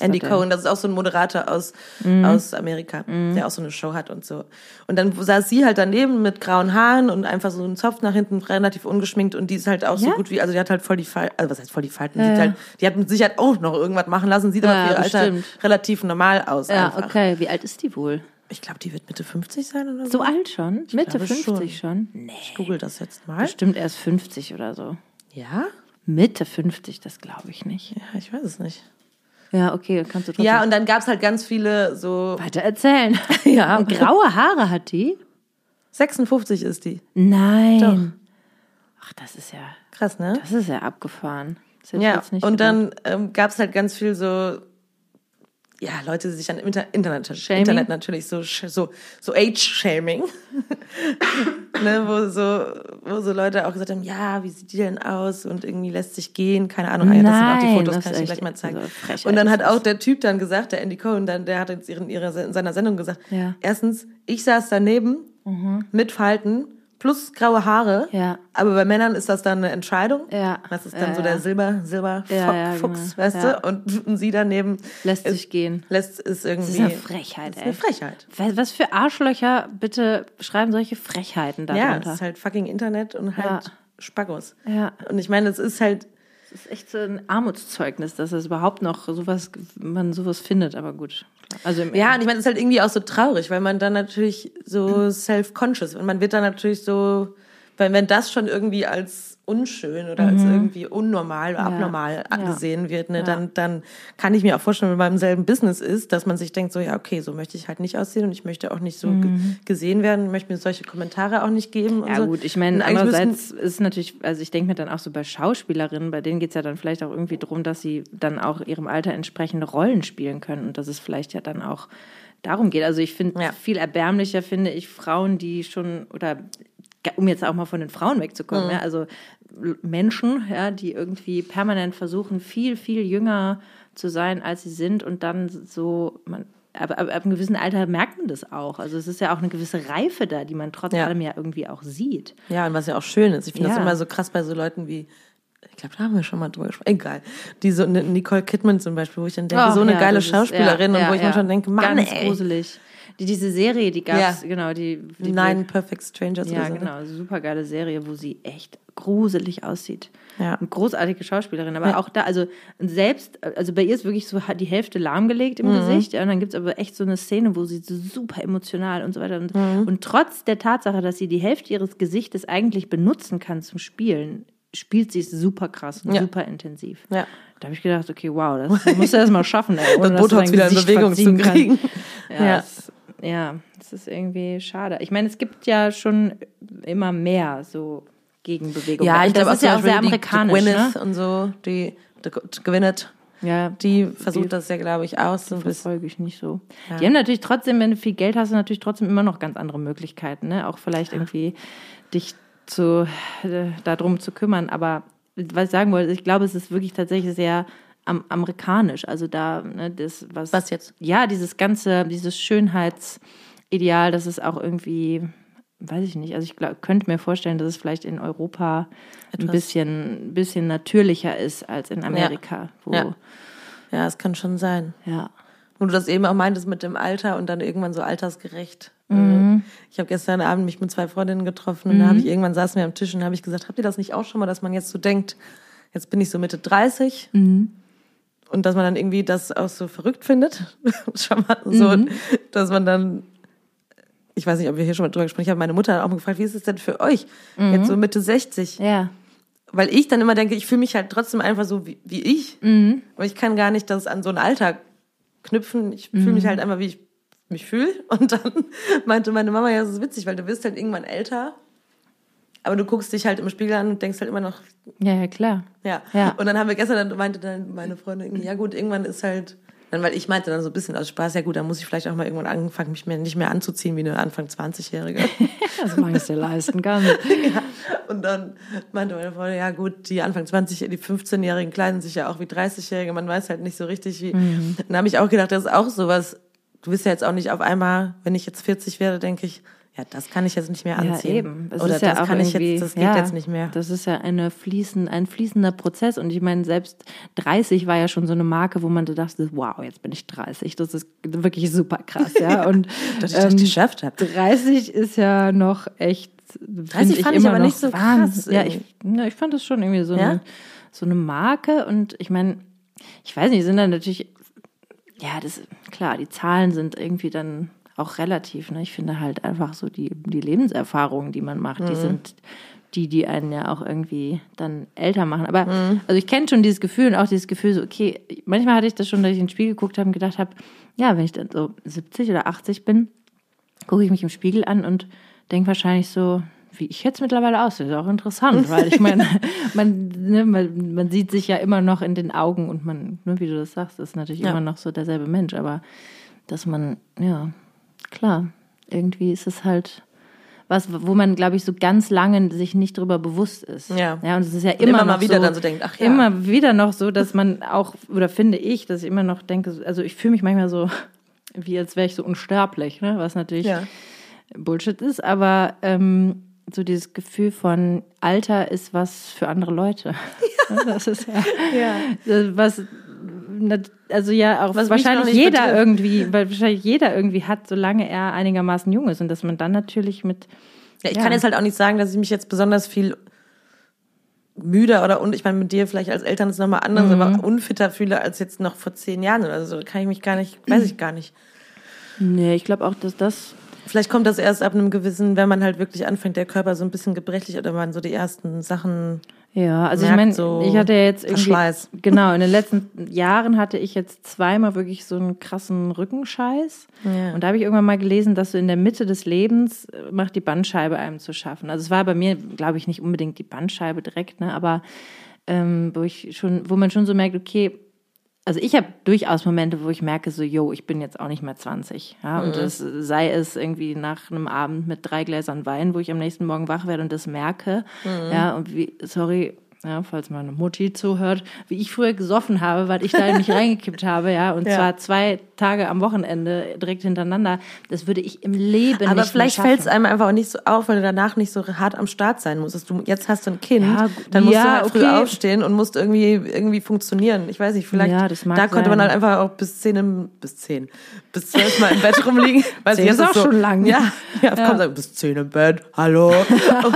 Andy? Cohen, das ist auch so ein Moderator aus, Mhm. aus Amerika, der auch so eine Show hat und so. Und dann saß sie halt daneben mit grauen Haaren und einfach so einen Zopf nach hinten, relativ ungeschminkt und die ist halt auch so Ja? gut wie, also die hat halt voll die Falten, also was heißt voll die Falten, Ja, ja. halt, die hat mit Sicherheit auch noch irgendwas machen lassen, sieht aber Ja, für ihr Alter relativ normal aus Ja, einfach. okay. Wie alt ist die wohl? Ich glaube, die wird Mitte 50 sein oder so. So alt schon? Mitte glaube 50 schon? Nee. Ich google das jetzt mal. Bestimmt erst 50 oder so. Ja? Mitte 50, das glaube ich nicht. Ja, ich weiß es nicht. Ja, okay, kannst du trotzdem Ja, und dann gab's halt ganz viele so. weiter erzählen. Ja. Und graue Haare hat die? 56 ist die. Nein. Doch. Ach, das ist ja, Krass, ne? das ist ja abgefahren. Das ich Ja, und gedacht. dann ähm, gab's halt ganz viel so. Ja, Leute, die sich an Inter Internet? Internet natürlich so, so, so Age-Shaming. ne, wo so, wo so Leute auch gesagt haben, ja, wie sieht die denn aus? Und irgendwie lässt sich gehen, keine Ahnung. Ah, ja, das sind auch die Nein, Fotos, kann ich dir gleich mal zeigen. so und dann hat auch der Typ dann gesagt, der Andy Cohen, dann, der hat jetzt in, ihrer, in seiner Sendung gesagt, Ja. erstens, ich saß daneben mit Falten plus graue Haare. Ja. Aber bei Männern ist das dann eine Entscheidung. Ja. Das ist dann Ja, so ja. der Silber, Silber Ja, ja, Fuchs, genau. weißt Ja. du? Und, und sie daneben Lässt sich gehen. lässt ist irgendwie. Das ist eine Frechheit, Das ist eine Frechheit. Was was für Arschlöcher bitte schreiben solche Frechheiten Ja, darunter? es ist halt fucking Internet und halt Ja. Spaggos. Ja. Und ich meine, es ist halt, Das ist echt so ein Armutszeugnis, dass es überhaupt noch sowas, man sowas findet, aber gut. Also ja, und ich meine, es ist halt irgendwie auch so traurig, weil man dann natürlich so self-conscious und man wird dann natürlich so, weil wenn das schon irgendwie als unschön oder als irgendwie unnormal oder abnormal angesehen wird, ne, dann, dann kann ich mir auch vorstellen, wenn man im selben Business ist, dass man sich denkt, so, ja, okay, so möchte ich halt nicht aussehen und ich möchte auch nicht so ge gesehen werden, möchte mir solche Kommentare auch nicht geben. Ja so. gut, ich meine, andererseits ist natürlich, also ich denke mir dann auch so bei Schauspielerinnen, bei denen geht es ja dann vielleicht auch irgendwie darum, dass sie dann auch ihrem Alter entsprechende Rollen spielen können und dass es vielleicht ja dann auch darum geht. Also ich finde Ja. viel erbärmlicher finde ich Frauen, die schon oder um jetzt auch mal von den Frauen wegzukommen, ja, also Menschen, ja, die irgendwie permanent versuchen, viel, viel jünger zu sein, als sie sind und dann so, man, aber, aber ab einem gewissen Alter merkt man das auch. Also es ist ja auch eine gewisse Reife da, die man trotz Ja. allem ja irgendwie auch sieht. Ja, und was ja auch schön ist. Ich finde das Ja. immer so krass bei so Leuten wie, ich glaube, da haben wir schon mal drüber gesprochen. Egal. Die so, Nicole Kidman zum Beispiel, wo ich dann denke, Oh, so eine ja, geile das ist- Schauspielerin ja, und wo ja, ich mir ja. schon denke, Mann, Ganz ey. gruselig. Die, diese Serie, die gab's, Ja. genau, die, die Nine Perfect Strangers Ja, so. genau, super geile Serie, wo sie echt gruselig aussieht. Ja. Eine großartige Schauspielerin, aber auch da, also selbst, also bei ihr ist wirklich so die Hälfte lahmgelegt Mhm. im Gesicht, ja, und dann gibt's aber echt so eine Szene, wo sie so super emotional und so weiter und, Mhm. und trotz der Tatsache, dass sie die Hälfte ihres Gesichtes eigentlich benutzen kann zum Spielen, spielt sie es super krass und Ja. super intensiv. Ja. Da habe ich gedacht, okay, wow, das musst du erst mal schaffen, ey, ohne Das Botox wieder in Bewegung zu kriegen. Ja, Ja. Es, ja, das ist irgendwie schade. Ich meine, es gibt ja schon immer mehr so Gegenbewegungen. Ja, ich das glaube auch ist ja auch sehr die- amerikanisch. Die ne? Gwyneth und so, die, die Gwyneth, Ja, die versucht das ja, glaube ich, aus. So bisschen. verfolge ich nicht so. Die haben natürlich trotzdem, wenn du viel Geld hast, natürlich trotzdem immer noch ganz andere Möglichkeiten, ne? Auch vielleicht irgendwie dich zu äh, darum zu kümmern. Aber was ich sagen wollte, ich glaube, es ist wirklich tatsächlich sehr am, amerikanisch. Also da, ne, das, was. Was jetzt? Ja, dieses ganze, dieses Schönheitsideal, das ist auch irgendwie, weiß ich nicht. Also ich glaub, könnte mir vorstellen, dass es vielleicht in Europa ein Etwas- bisschen, ein bisschen natürlicher ist als in Amerika, wo Ja. Ja, es kann schon sein. ja. Und du das eben auch meintest mit dem Alter und dann irgendwann so altersgerecht. Mhm. Ich habe gestern Abend mich mit zwei Freundinnen getroffen und mhm. da habe ich irgendwann saßen wir am Tisch und habe ich gesagt, habt ihr das nicht auch schon mal, dass man jetzt so denkt, jetzt bin ich so Mitte 30 mhm. Und dass man dann irgendwie das auch so verrückt findet. mal so, mhm. dass man dann ich weiß nicht, ob wir hier schon mal drüber gesprochen haben, ich habe meine Mutter auch mal gefragt, wie ist es denn für euch? Mhm. Jetzt so Mitte 60. Ja. Weil ich dann immer denke, ich fühle mich halt trotzdem einfach so wie, wie ich. Mhm. Aber ich kann gar nicht das an so einen Alltag knüpfen. Ich fühle mich mhm. halt einfach, wie ich mich fühle. Und dann meinte meine Mama, ja, das ist witzig, weil du wirst halt irgendwann älter. Aber du guckst dich halt im Spiegel an und denkst halt immer noch. Ja, ja, klar. Ja. ja. Und dann haben wir gestern, dann meinte dann meine Freundin, ja gut, irgendwann ist halt dann, weil ich meinte dann so ein bisschen aus Spaß, ja gut, dann muss ich vielleicht auch mal irgendwann anfangen, mich mehr, nicht mehr anzuziehen wie eine Anfang 20-Jährige. also man es dir leisten kann. ja. Und dann meinte meine Freundin, ja gut, die Anfang 20, die 15-Jährigen kleiden sich ja auch wie 30-Jährige, man weiß halt nicht so richtig wie. Mhm. Dann habe ich auch gedacht, das ist auch sowas, du bist ja jetzt auch nicht auf einmal, wenn ich jetzt 40 werde, denke ich, ja, das kann ich jetzt nicht mehr anziehen. Ja, eben. Es Oder das kann ich jetzt, das geht ja, jetzt nicht mehr. Das ist ja eine fließen, ein fließender Prozess. Und ich meine, selbst 30 war ja schon so eine Marke, wo man da dachte, wow, jetzt bin ich 30. Das ist wirklich super krass, ja. Und dass ich das ähm, geschafft habe. 30 ist ja noch echt. 30 fand ich, ich aber nicht so krass. Ja, ich, ja, ich fand das schon irgendwie so, ja? eine, so eine Marke. Und ich meine, ich weiß nicht, sind dann natürlich, ja, das, klar, die Zahlen sind irgendwie dann auch relativ. Ne? Ich finde halt einfach so die, die Lebenserfahrungen, die man macht, mhm. die sind die, die einen ja auch irgendwie dann älter machen. Aber mhm. also ich kenne schon dieses Gefühl und auch dieses Gefühl, so, okay, manchmal hatte ich das schon, dass ich in den Spiegel geguckt habe und gedacht habe, ja, wenn ich dann so 70 oder 80 bin, gucke ich mich im Spiegel an und denke wahrscheinlich so, wie ich jetzt mittlerweile aussehe. Ist auch interessant, weil ich meine, man, ne, man, man, sieht sich ja immer noch in den Augen und man, ne, wie du das sagst, ist natürlich ja. immer noch so derselbe Mensch, aber dass man, ja, klar. Irgendwie ist es halt was, wo man, glaube ich, so ganz lange sich nicht drüber bewusst ist. Ja. Ja, und es ist ja immer, immer mal wieder so, dann so denkt, ach ja. Immer wieder noch so, dass man auch, oder finde ich, dass ich immer noch denke, also ich fühle mich manchmal so, wie als wäre ich so unsterblich, ne? was natürlich ja. Bullshit ist, aber ähm, so dieses Gefühl von Alter ist was für andere Leute. Ja. Das ist ja, ja. was also ja auch was wahrscheinlich jeder betrifft. irgendwie, weil wahrscheinlich jeder irgendwie hat, solange er einigermaßen jung ist und dass man dann natürlich mit. Ja, ich ja. kann jetzt halt auch nicht sagen, dass ich mich jetzt besonders viel müder oder und ich meine mit dir vielleicht als Eltern ist nochmal anders, mhm. aber unfitter fühle als jetzt noch vor zehn Jahren oder so. Kann ich mich gar nicht, weiß ich gar nicht. Nee, ich glaube auch, dass das. Vielleicht kommt das erst ab einem gewissen, wenn man halt wirklich anfängt, der Körper so ein bisschen gebrechlich oder man so die ersten Sachen ja, also ich meine, so ich hatte ja jetzt irgendwie, Verschleiß. genau, in den letzten Jahren hatte ich jetzt zweimal wirklich so einen krassen Rückenscheiß. Ja. Und da habe ich irgendwann mal gelesen, dass so in der Mitte des Lebens äh, macht die Bandscheibe einem zu schaffen. Also es war bei mir, glaube ich, nicht unbedingt die Bandscheibe direkt, ne, aber ähm, wo ich schon, wo man schon so merkt, okay, also ich habe durchaus Momente, wo ich merke, so, yo, ich bin jetzt auch nicht mehr 20. Ja, und mhm. das sei es irgendwie nach einem Abend mit drei Gläsern Wein, wo ich am nächsten Morgen wach werde und das merke. Mhm. Ja, und wie, sorry, ja, falls meine Mutti zuhört, wie ich früher gesoffen habe, weil ich da nicht reingekippt habe, ja, und ja. zwar zwei Tage am Wochenende direkt hintereinander. Das würde ich im Leben Aber nicht vielleicht fällt es einem einfach auch nicht so auf, weil du danach nicht so hart am Start sein musst. Du, jetzt hast du ein Kind, ja, dann musst ja, du halt okay. früh aufstehen und musst irgendwie irgendwie funktionieren. Ich weiß nicht, vielleicht ja, da sein. konnte man halt einfach auch bis zehn im, bis zehn, bis zwölf mal im Bett rumliegen. Weiß zehn ist auch so, schon lang. Ja, ja, ja. Komm, bis zehn im Bett. Hallo.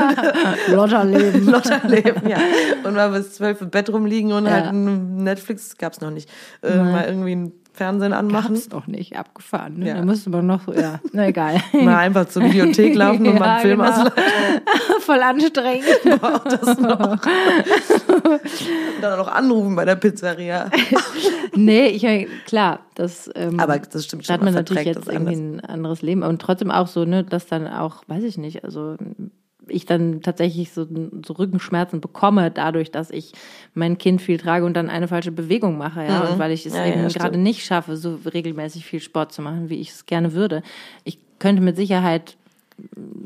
Lotterleben. Lotterleben, ja. Und mal bis zwölf im Bett rumliegen und halt Netflix gab's noch nicht. Äh, mal irgendwie ein Fernsehen anmachen. Gab's doch nicht, abgefahren. Ne? Ja. Da musste man noch, ja, na egal. Mal einfach zur Videothek laufen und mal einen Film genau. ausleihen. Voll anstrengend. Boah, das noch. und dann noch anrufen bei der Pizzeria. nee, ich, klar, das, ähm, Aber das stimmt schon. Da hat man natürlich jetzt irgendwie ein anderes Leben und trotzdem auch so, ne, dass dann auch, weiß ich nicht, also ich dann tatsächlich so, so, Rückenschmerzen bekomme, dadurch, dass ich mein Kind viel trage und dann eine falsche Bewegung mache, ja, mhm. und weil ich es ja, eben ja, gerade nicht schaffe, so regelmäßig viel Sport zu machen, wie ich es gerne würde. Ich könnte mit Sicherheit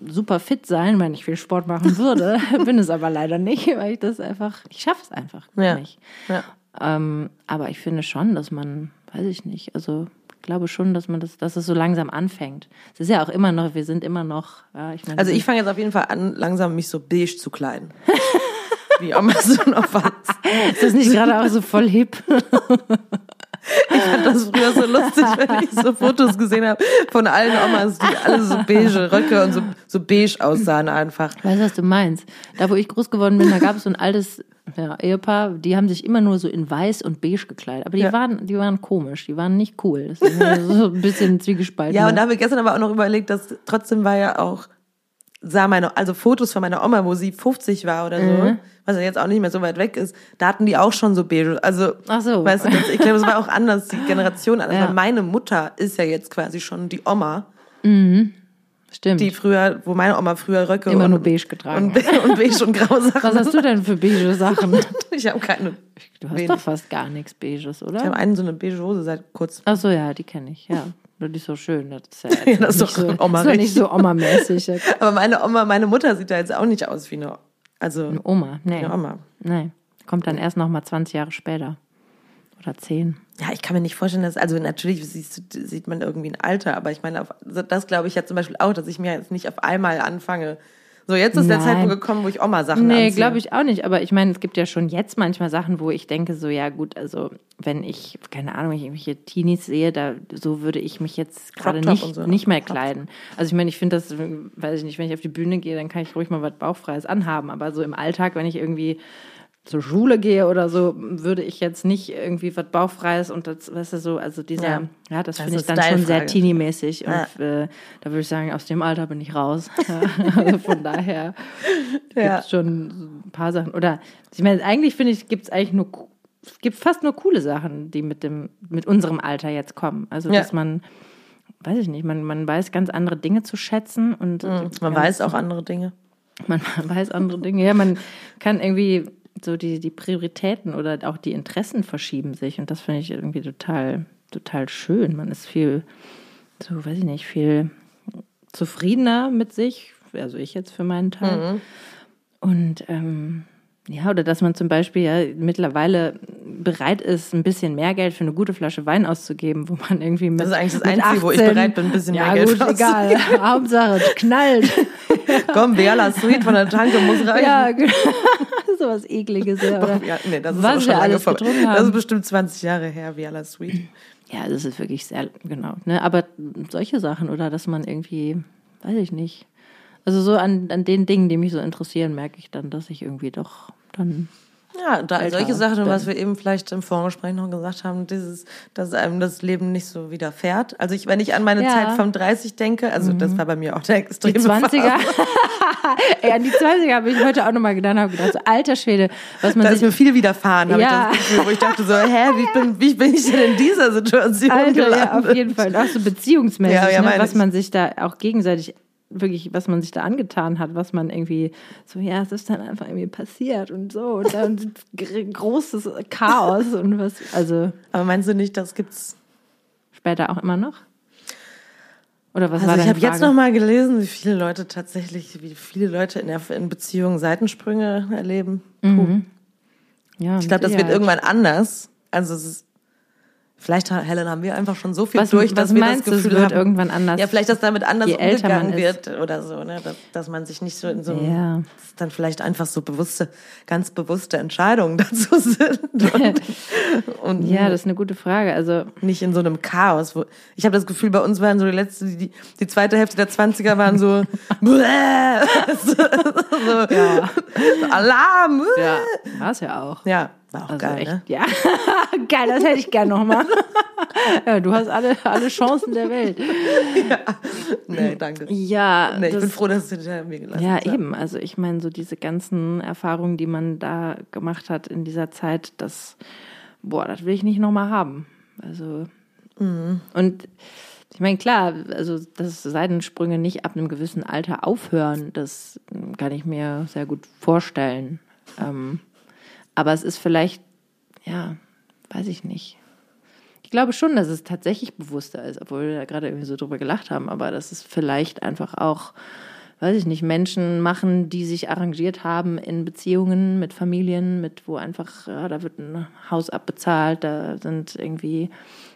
super fit sein, wenn ich viel Sport machen würde, bin es aber leider nicht, weil ich das einfach, ich schaffe es einfach ja. nicht. Ja. Ähm, aber ich finde schon, dass man, weiß ich nicht, also glaube schon, dass man das, dass es so langsam anfängt. Es ist ja auch immer noch, wir sind immer noch, ja, ich meine. Also ich fange jetzt auf jeden Fall an, langsam mich so beige zu kleiden. Wie Amazon auf was. Ist das nicht gerade auch so voll hip? Ich fand das früher so lustig, wenn ich so Fotos gesehen habe von allen Omas, die alle so beige Röcke und so, so beige aussahen einfach. Weißt du, was du meinst? Da, wo ich groß geworden bin, da gab es so ein altes ja, Ehepaar, die haben sich immer nur so in weiß und beige gekleidet. Aber die, Ja. waren, die waren komisch, die waren nicht cool. Das ist so ein bisschen zwiegespalten. Ja, und da habe ich gestern aber auch noch überlegt, dass trotzdem war ja auch, sah meine, also Fotos von meiner Oma, wo sie 50 war oder so, Mhm. was ja jetzt auch nicht mehr so weit weg ist, da hatten die auch schon so beige. Also, Ach so. weißt du, das, ich glaube, es war auch anders, die Generation anders. Ja. Meine Mutter ist ja jetzt quasi schon die Oma, Stimmt. die früher, wo meine Oma früher Röcke Immer und, nur beige getragen und, und beige und grau Sachen. was hast du denn für beige Sachen? Ich habe keine. Du hast wenig. doch fast gar nichts Beiges, oder? Ich habe einen so eine beige Hose seit kurzem. Ach so, ja, die kenne ich, ja. Die ist so schön. Das ist ja, Ja, das ist nicht doch so, Oma ist nicht so Oma-mäßig. Aber meine Oma, meine Mutter sieht da jetzt auch nicht aus wie eine, also Eine Oma, nee. eine Oma. Nee. Kommt dann erst noch mal 20 Jahre später. Oder 10. Ja, ich kann mir nicht vorstellen, dass, also natürlich siehst, sieht man irgendwie ein Alter, aber ich meine, auf, das glaube ich ja zum Beispiel auch, dass ich mir jetzt nicht auf einmal anfange. So, jetzt ist der Nein. Zeitpunkt gekommen, wo ich Oma-Sachen Nee, anziehe. glaube ich auch nicht. Aber ich meine, es gibt ja schon jetzt manchmal Sachen, wo ich denke, so, ja, gut, also, wenn ich, keine Ahnung, wenn ich irgendwelche Teenies sehe, da, so würde ich mich jetzt gerade nicht, so, ne? nicht mehr kleiden. Also, ich meine, ich finde das, weiß ich nicht, wenn ich auf die Bühne gehe, dann kann ich ruhig mal was Bauchfreies anhaben. Aber so im Alltag, wenn ich irgendwie zur Schule gehe oder so, würde ich jetzt nicht irgendwie was Bauchfreies und das, weißt du, so, also dieser, Ja. ja, das, Das finde ich dann schon sehr Style-Frage. teenie-mäßig. Und Ja. äh, da würde ich sagen, aus dem Alter bin ich raus. also von daher Ja. gibt schon so ein paar Sachen. Oder ich meine, eigentlich finde ich, gibt es eigentlich nur, es gibt fast nur coole Sachen, die mit dem, mit unserem Alter jetzt kommen. Also Ja. dass man, weiß ich nicht, man, man weiß ganz andere Dinge zu schätzen und Man ganz, weiß auch andere Dinge. man weiß andere Dinge. Ja, man kann irgendwie so die, die Prioritäten oder auch die Interessen verschieben sich und das finde ich irgendwie total, total schön. Man ist viel, so weiß ich nicht, viel zufriedener mit sich, also ich jetzt für meinen Teil. Und ähm, ja, oder dass man zum Beispiel ja mittlerweile bereit ist, ein bisschen mehr Geld für eine gute Flasche Wein auszugeben, wo man irgendwie mit Das ist eigentlich das Einzige, wo ich 18 bereit bin, ein bisschen ja, mehr Geld gut, egal. Hauptsache, es knallt. Komm, Bella Sweet von der Tanke muss reichen. ja, genau. So was Ekliges. Ja, oder? Ja, nee, das ist Was schon wir alles getrunken Das ist bestimmt 20 Jahre her, Viala Sweet. Ja, das ist wirklich sehr, genau. Ne? Aber solche Sachen oder dass man irgendwie, weiß ich nicht. Also so an, an den Dingen, die mich so interessieren, merke ich dann, dass ich irgendwie doch dann Ja, da, solche Sachen, bin. was wir eben vielleicht im Vorgespräch noch gesagt haben, dieses, dass einem das Leben nicht so widerfährt. Also ich, wenn ich an meine Ja. Zeit vom 30 denke, also das war bei mir auch der extreme die 20er. Phase. Ey, an die 20er habe ich heute auch nochmal gedacht, habe gedacht, so alter Schwede, was man Da ist mir viel widerfahren, habe Ja. ich das Gefühl, wo ich dachte so, hä, wie bin, wie bin ich denn in dieser Situation Alter, ja, gelandet? auf jeden Fall. Und auch so beziehungsmäßig, Ja, ja, ne? was ich. man sich da auch gegenseitig, wirklich, was man sich da angetan hat, was man irgendwie, so, ja, es ist dann einfach irgendwie passiert und so. Und dann gr- großes Chaos und was, also Aber meinst du nicht, das gibt's? später auch immer noch? Oder was Also war ich habe jetzt noch mal gelesen, wie viele Leute tatsächlich, wie viele Leute in, der, in Beziehungen Seitensprünge erleben. Puh. ja, Ich glaube, das wird irgendwann anders. Also es ist, vielleicht, Helen, haben wir einfach schon so viel Was, durch, was dass wir meinst das du, es Gefühl wird haben. irgendwann anders? Ja, vielleicht, dass damit anders umgegangen wird oder so, ne? dass, dass man sich nicht so in so einem, Ja. dass dann vielleicht einfach so bewusste, ganz bewusste Entscheidungen dazu sind und, und ja, das ist eine gute Frage. Also, nicht in so einem Chaos. Wo, ich habe das Gefühl, bei uns waren so die letzte, die, die zweite Hälfte der 20er waren so, bläh, so, so, ja, so Alarm. ja war es ja auch. Ja, war auch Also geil, echt, ne? ja. geil, das hätte ich gern nochmal. ja, du hast alle, alle Chancen der Welt. Nee, danke. Ja, Nee, ich das, bin froh, dass du dich hinter mir gelassen ja, hast. eben. Also ich meine, so diese ganzen Erfahrungen, die man da gemacht hat in dieser Zeit, das, boah, das will ich nicht nochmal haben. Also, Mhm. und ich meine, klar, also dass Seitensprünge nicht ab einem gewissen Alter aufhören, das kann ich mir sehr gut vorstellen. Ähm, aber es ist vielleicht, ja, weiß ich nicht. Ich glaube schon, dass es tatsächlich bewusster ist, obwohl wir da gerade irgendwie so drüber gelacht haben, aber dass es vielleicht einfach auch, weiß ich nicht, Menschen machen, die sich arrangiert haben in Beziehungen mit Familien, mit wo einfach, ja, da wird ein Haus abbezahlt, da sind irgendwie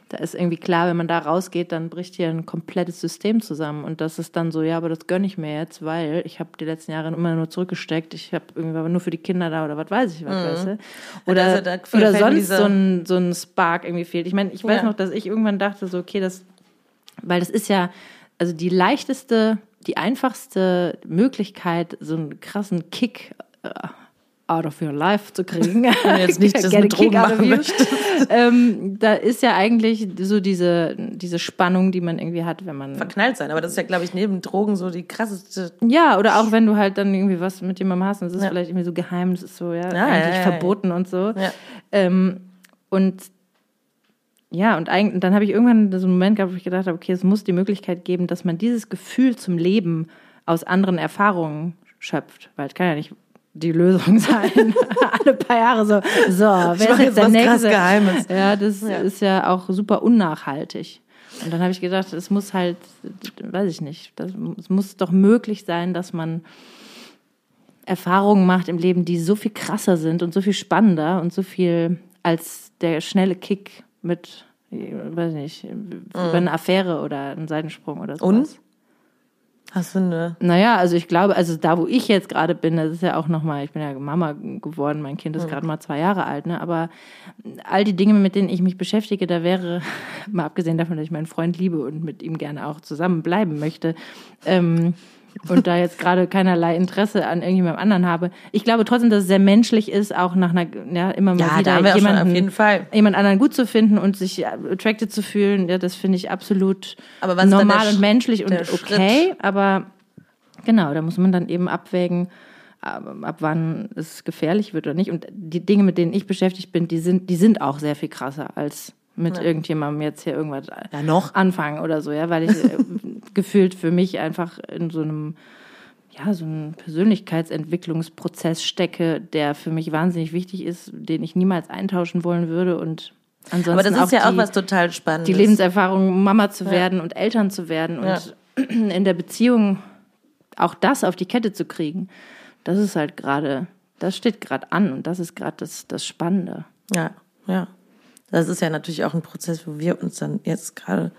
da ist irgendwie klar, wenn man da rausgeht, dann bricht hier ein komplettes System zusammen. Und das ist dann so, ja, aber das gönne ich mir jetzt, weil ich habe die letzten Jahre immer nur zurückgesteckt. Ich habe irgendwie nur für die Kinder da oder was weiß ich was. Mhm. Weißt du? Oder, also oder sonst so ein, so ein Spark irgendwie fehlt. Ich meine, ich weiß ja. noch, dass ich irgendwann dachte, so, okay, das, weil das ist ja, also die leichteste, die einfachste Möglichkeit, so einen krassen Kick äh, out of your life zu kriegen. Wenn jetzt nicht das mit Drogen machen möchtest. ähm, da ist ja eigentlich so diese, diese Spannung, die man irgendwie hat, wenn man... Verknallt sein, aber das ist ja, glaube ich, neben Drogen so die krasseste... Ja, oder auch wenn du halt dann irgendwie was mit jemandem hast und es ist ja. vielleicht irgendwie so geheim, das ist so, ja, ja eigentlich ja, verboten und so. Ähm, und ja, und eigentlich, dann habe ich irgendwann so einen Moment gehabt, wo ich gedacht habe, okay, es muss die Möglichkeit geben, dass man dieses Gefühl zum Leben aus anderen Erfahrungen schöpft. Weil es kann ja nicht die Lösung sein. Alle paar Jahre so, so, wer ist jetzt, der nächste? Geheimes. Ja, das ja. ist ja auch super unnachhaltig. Und dann habe ich gedacht, es muss halt, weiß ich nicht, das, es muss doch möglich sein, dass man Erfahrungen macht im Leben, die so viel krasser sind und so viel spannender und so viel als der schnelle Kick mit, weiß ich nicht, mhm. über eine Affäre oder einen Seitensprung oder so. Und? Du eine? Naja, also ich glaube, also da, wo ich jetzt gerade bin, das ist ja auch nochmal, ich bin ja Mama geworden, mein Kind ist mhm. gerade mal zwei Jahre alt, ne? Aber all die Dinge, mit denen ich mich beschäftige, da wäre, mal abgesehen davon, dass ich meinen Freund liebe und mit ihm gerne auch zusammen bleiben möchte, ähm, und da jetzt gerade keinerlei Interesse an irgendjemandem anderen habe. Ich glaube trotzdem, dass es sehr menschlich ist, auch nach einer, ja, immer mal ja, wieder jemanden, jemand anderen gut zu finden und sich attracted zu fühlen. Ja, das finde ich absolut normal und menschlich und okay. Schritt? Aber genau, da muss man dann eben abwägen, ab wann es gefährlich wird oder nicht. Und die Dinge, mit denen ich beschäftigt bin, die sind, die sind auch sehr viel krasser als mit ja. irgendjemandem jetzt hier irgendwas ja, noch? anfangen oder so, ja, weil ich äh, gefühlt für mich einfach in so einem ja, so einem Persönlichkeitsentwicklungsprozess stecke, der für mich wahnsinnig wichtig ist, den ich niemals eintauschen wollen würde und ansonsten Aber das ist ja die, auch was total Spannendes. Die Lebenserfahrung, Mama zu werden ja. und Eltern zu werden und in der Beziehung auch das auf die Kette zu kriegen. Das ist halt gerade, das steht gerade an und das ist gerade das, das Spannende. Ja, ja. Das ist ja natürlich auch ein Prozess, wo wir uns dann jetzt gerade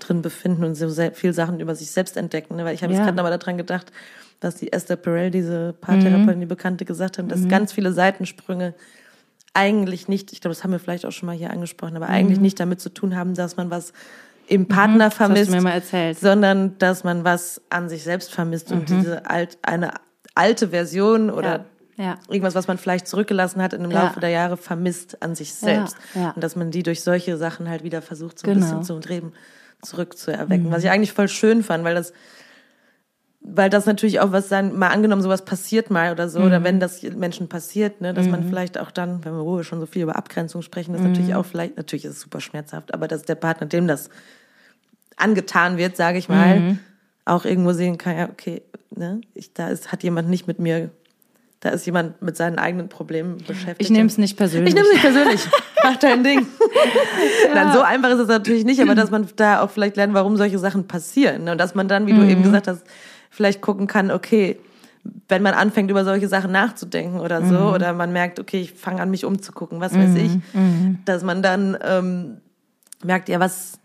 drin befinden und so sehr viel Sachen über sich selbst entdecken. Ne? Weil ich habe ja. jetzt gerade nochmal daran gedacht, dass die Esther Perel, diese Paartherapeutin, mhm. die Bekannte, gesagt haben, dass mhm. ganz viele Seitensprünge eigentlich nicht, ich glaube, das haben wir vielleicht auch schon mal hier angesprochen, aber mhm. eigentlich nicht damit zu tun haben, dass man was im Partner mhm, vermisst, sondern dass man was an sich selbst vermisst und mhm. diese alt, eine alte Version oder ja. Ja. Irgendwas, was man vielleicht zurückgelassen hat in dem ja. Laufe der Jahre, vermisst an sich selbst. Ja. Und dass man die durch solche Sachen halt wieder versucht, so ein genau. bisschen zu Leben zurückzuerwecken. Mhm. Was ich eigentlich voll schön fand, weil das, weil das natürlich auch was sein, mal angenommen, sowas passiert mal oder so, mhm. oder wenn das Menschen passiert, ne, dass mhm. man vielleicht auch dann, wenn wir, wo wir schon so viel über Abgrenzung sprechen, das natürlich mhm. auch vielleicht, natürlich ist es super schmerzhaft, aber dass der Partner, dem das angetan wird, sage ich mal, mhm. auch irgendwo sehen kann, ja, okay, ne, ich, da ist, hat jemand nicht mit mir da ist jemand mit seinen eigenen Problemen beschäftigt. Ich nehme es nicht persönlich. Ich nehme es nicht persönlich. Mach dein Ding. ja. Nein, so einfach ist es natürlich nicht, aber dass man da auch vielleicht lernt, warum solche Sachen passieren. Ne? Und dass man dann, wie mhm. du eben gesagt hast, vielleicht gucken kann, okay, wenn man anfängt, über solche Sachen nachzudenken oder so, mhm. oder man merkt, okay, ich fange an, mich umzugucken, was weiß mhm. ich, mhm. dass man dann ähm, merkt, ja, was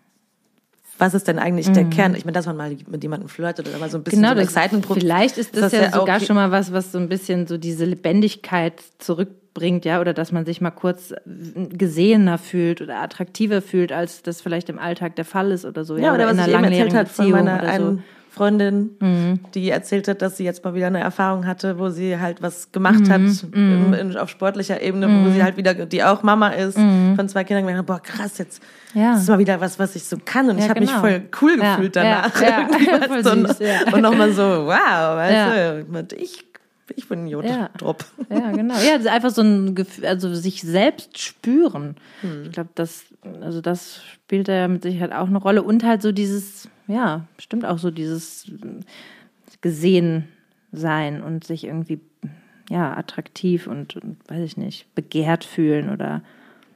was ist denn eigentlich mhm. der Kern? Ich meine, dass man mal mit jemandem flirtet oder mal so ein bisschen genau, so Excitement Vielleicht ist das, das ja, ja sogar schon mal was, was so ein bisschen so diese Lebendigkeit zurückbringt, ja, oder dass man sich mal kurz gesehener fühlt oder attraktiver fühlt, als das vielleicht im Alltag der Fall ist oder so. Ja, ja oder, oder was in einer ich langjährigen erzählt Beziehung von meiner oder so. Freundin, mhm. die erzählt hat, dass sie jetzt mal wieder eine Erfahrung hatte, wo sie halt was gemacht mhm. hat mhm. In, auf sportlicher Ebene, wo sie mhm. halt wieder, die auch Mama ist, mhm. von zwei Kindern, gedacht, boah krass, jetzt ja. das ist mal wieder was, was ich so kann und ja, ich habe genau. mich voll cool gefühlt ja, danach. Ja, ja. so, süß, ja. Und nochmal so, wow, weißt du, ich ich bin ein Jodtrupp. Ja. ja, genau. Ja, einfach so ein Gefühl, also sich selbst spüren. Hm. Ich glaube, das, also das spielt da ja mit Sicherheit auch eine Rolle. Und halt so dieses, ja, bestimmt auch so dieses gesehen sein und sich irgendwie, ja, attraktiv und, und weiß ich nicht, begehrt fühlen oder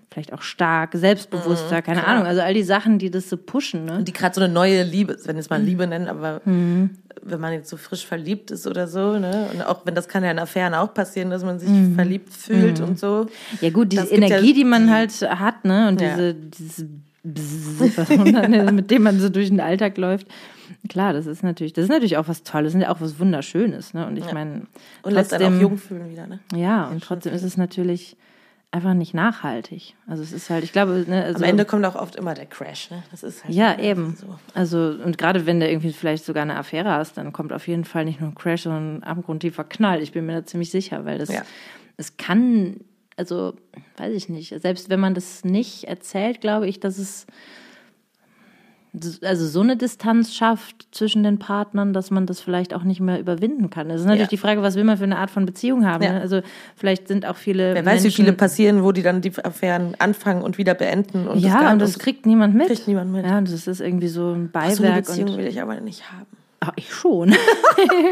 vielleicht auch stark, selbstbewusster, mhm, keine klar. Ahnung. Also all die Sachen, die das so pushen. Ne? Und die gerade so eine neue Liebe, wenn es mal Liebe nennen, aber mhm. Wenn man jetzt so frisch verliebt ist oder so, ne? Und auch wenn das kann ja in Affären auch passieren, dass man sich mhm. verliebt fühlt mhm. und so. Ja gut, die Energie, ja die man halt hat, ne? Und ja. diese, dieses mit dem man so durch den Alltag läuft. Klar, das ist natürlich, das ist natürlich auch was Tolles und auch was Wunderschönes. Ne? Und ich Ja. meine, Und lässt dann auch jung fühlen wieder, ne? ja, und trotzdem ist es natürlich einfach nicht nachhaltig. Also es ist halt, ich glaube, ne, also, Am Ende kommt auch oft immer der Crash, ne? Das ist halt ja, eben. So. Also, und gerade wenn du irgendwie vielleicht sogar eine Affäre hast, dann kommt auf jeden Fall nicht nur ein Crash, sondern ein abgrundtiefer Knall. Ich bin mir da ziemlich sicher, weil das, Ja. es kann, also, weiß ich nicht, selbst wenn man das nicht erzählt, glaube ich, dass es also so eine Distanz schafft zwischen den Partnern, dass man das vielleicht auch nicht mehr überwinden kann. Das ist natürlich Ja. die Frage, was will man für eine Art von Beziehung haben. Ja. Ne? Also vielleicht sind auch viele Wer weiß, wie Menschen, viele passieren, wo die dann die Affären anfangen und wieder beenden. Und ja, gar- und das kriegt niemand mit. kriegt niemand mit. Ja, und das ist irgendwie so ein so eine Beiwerk. Beziehung will ich aber nicht haben. Ach, ich schon.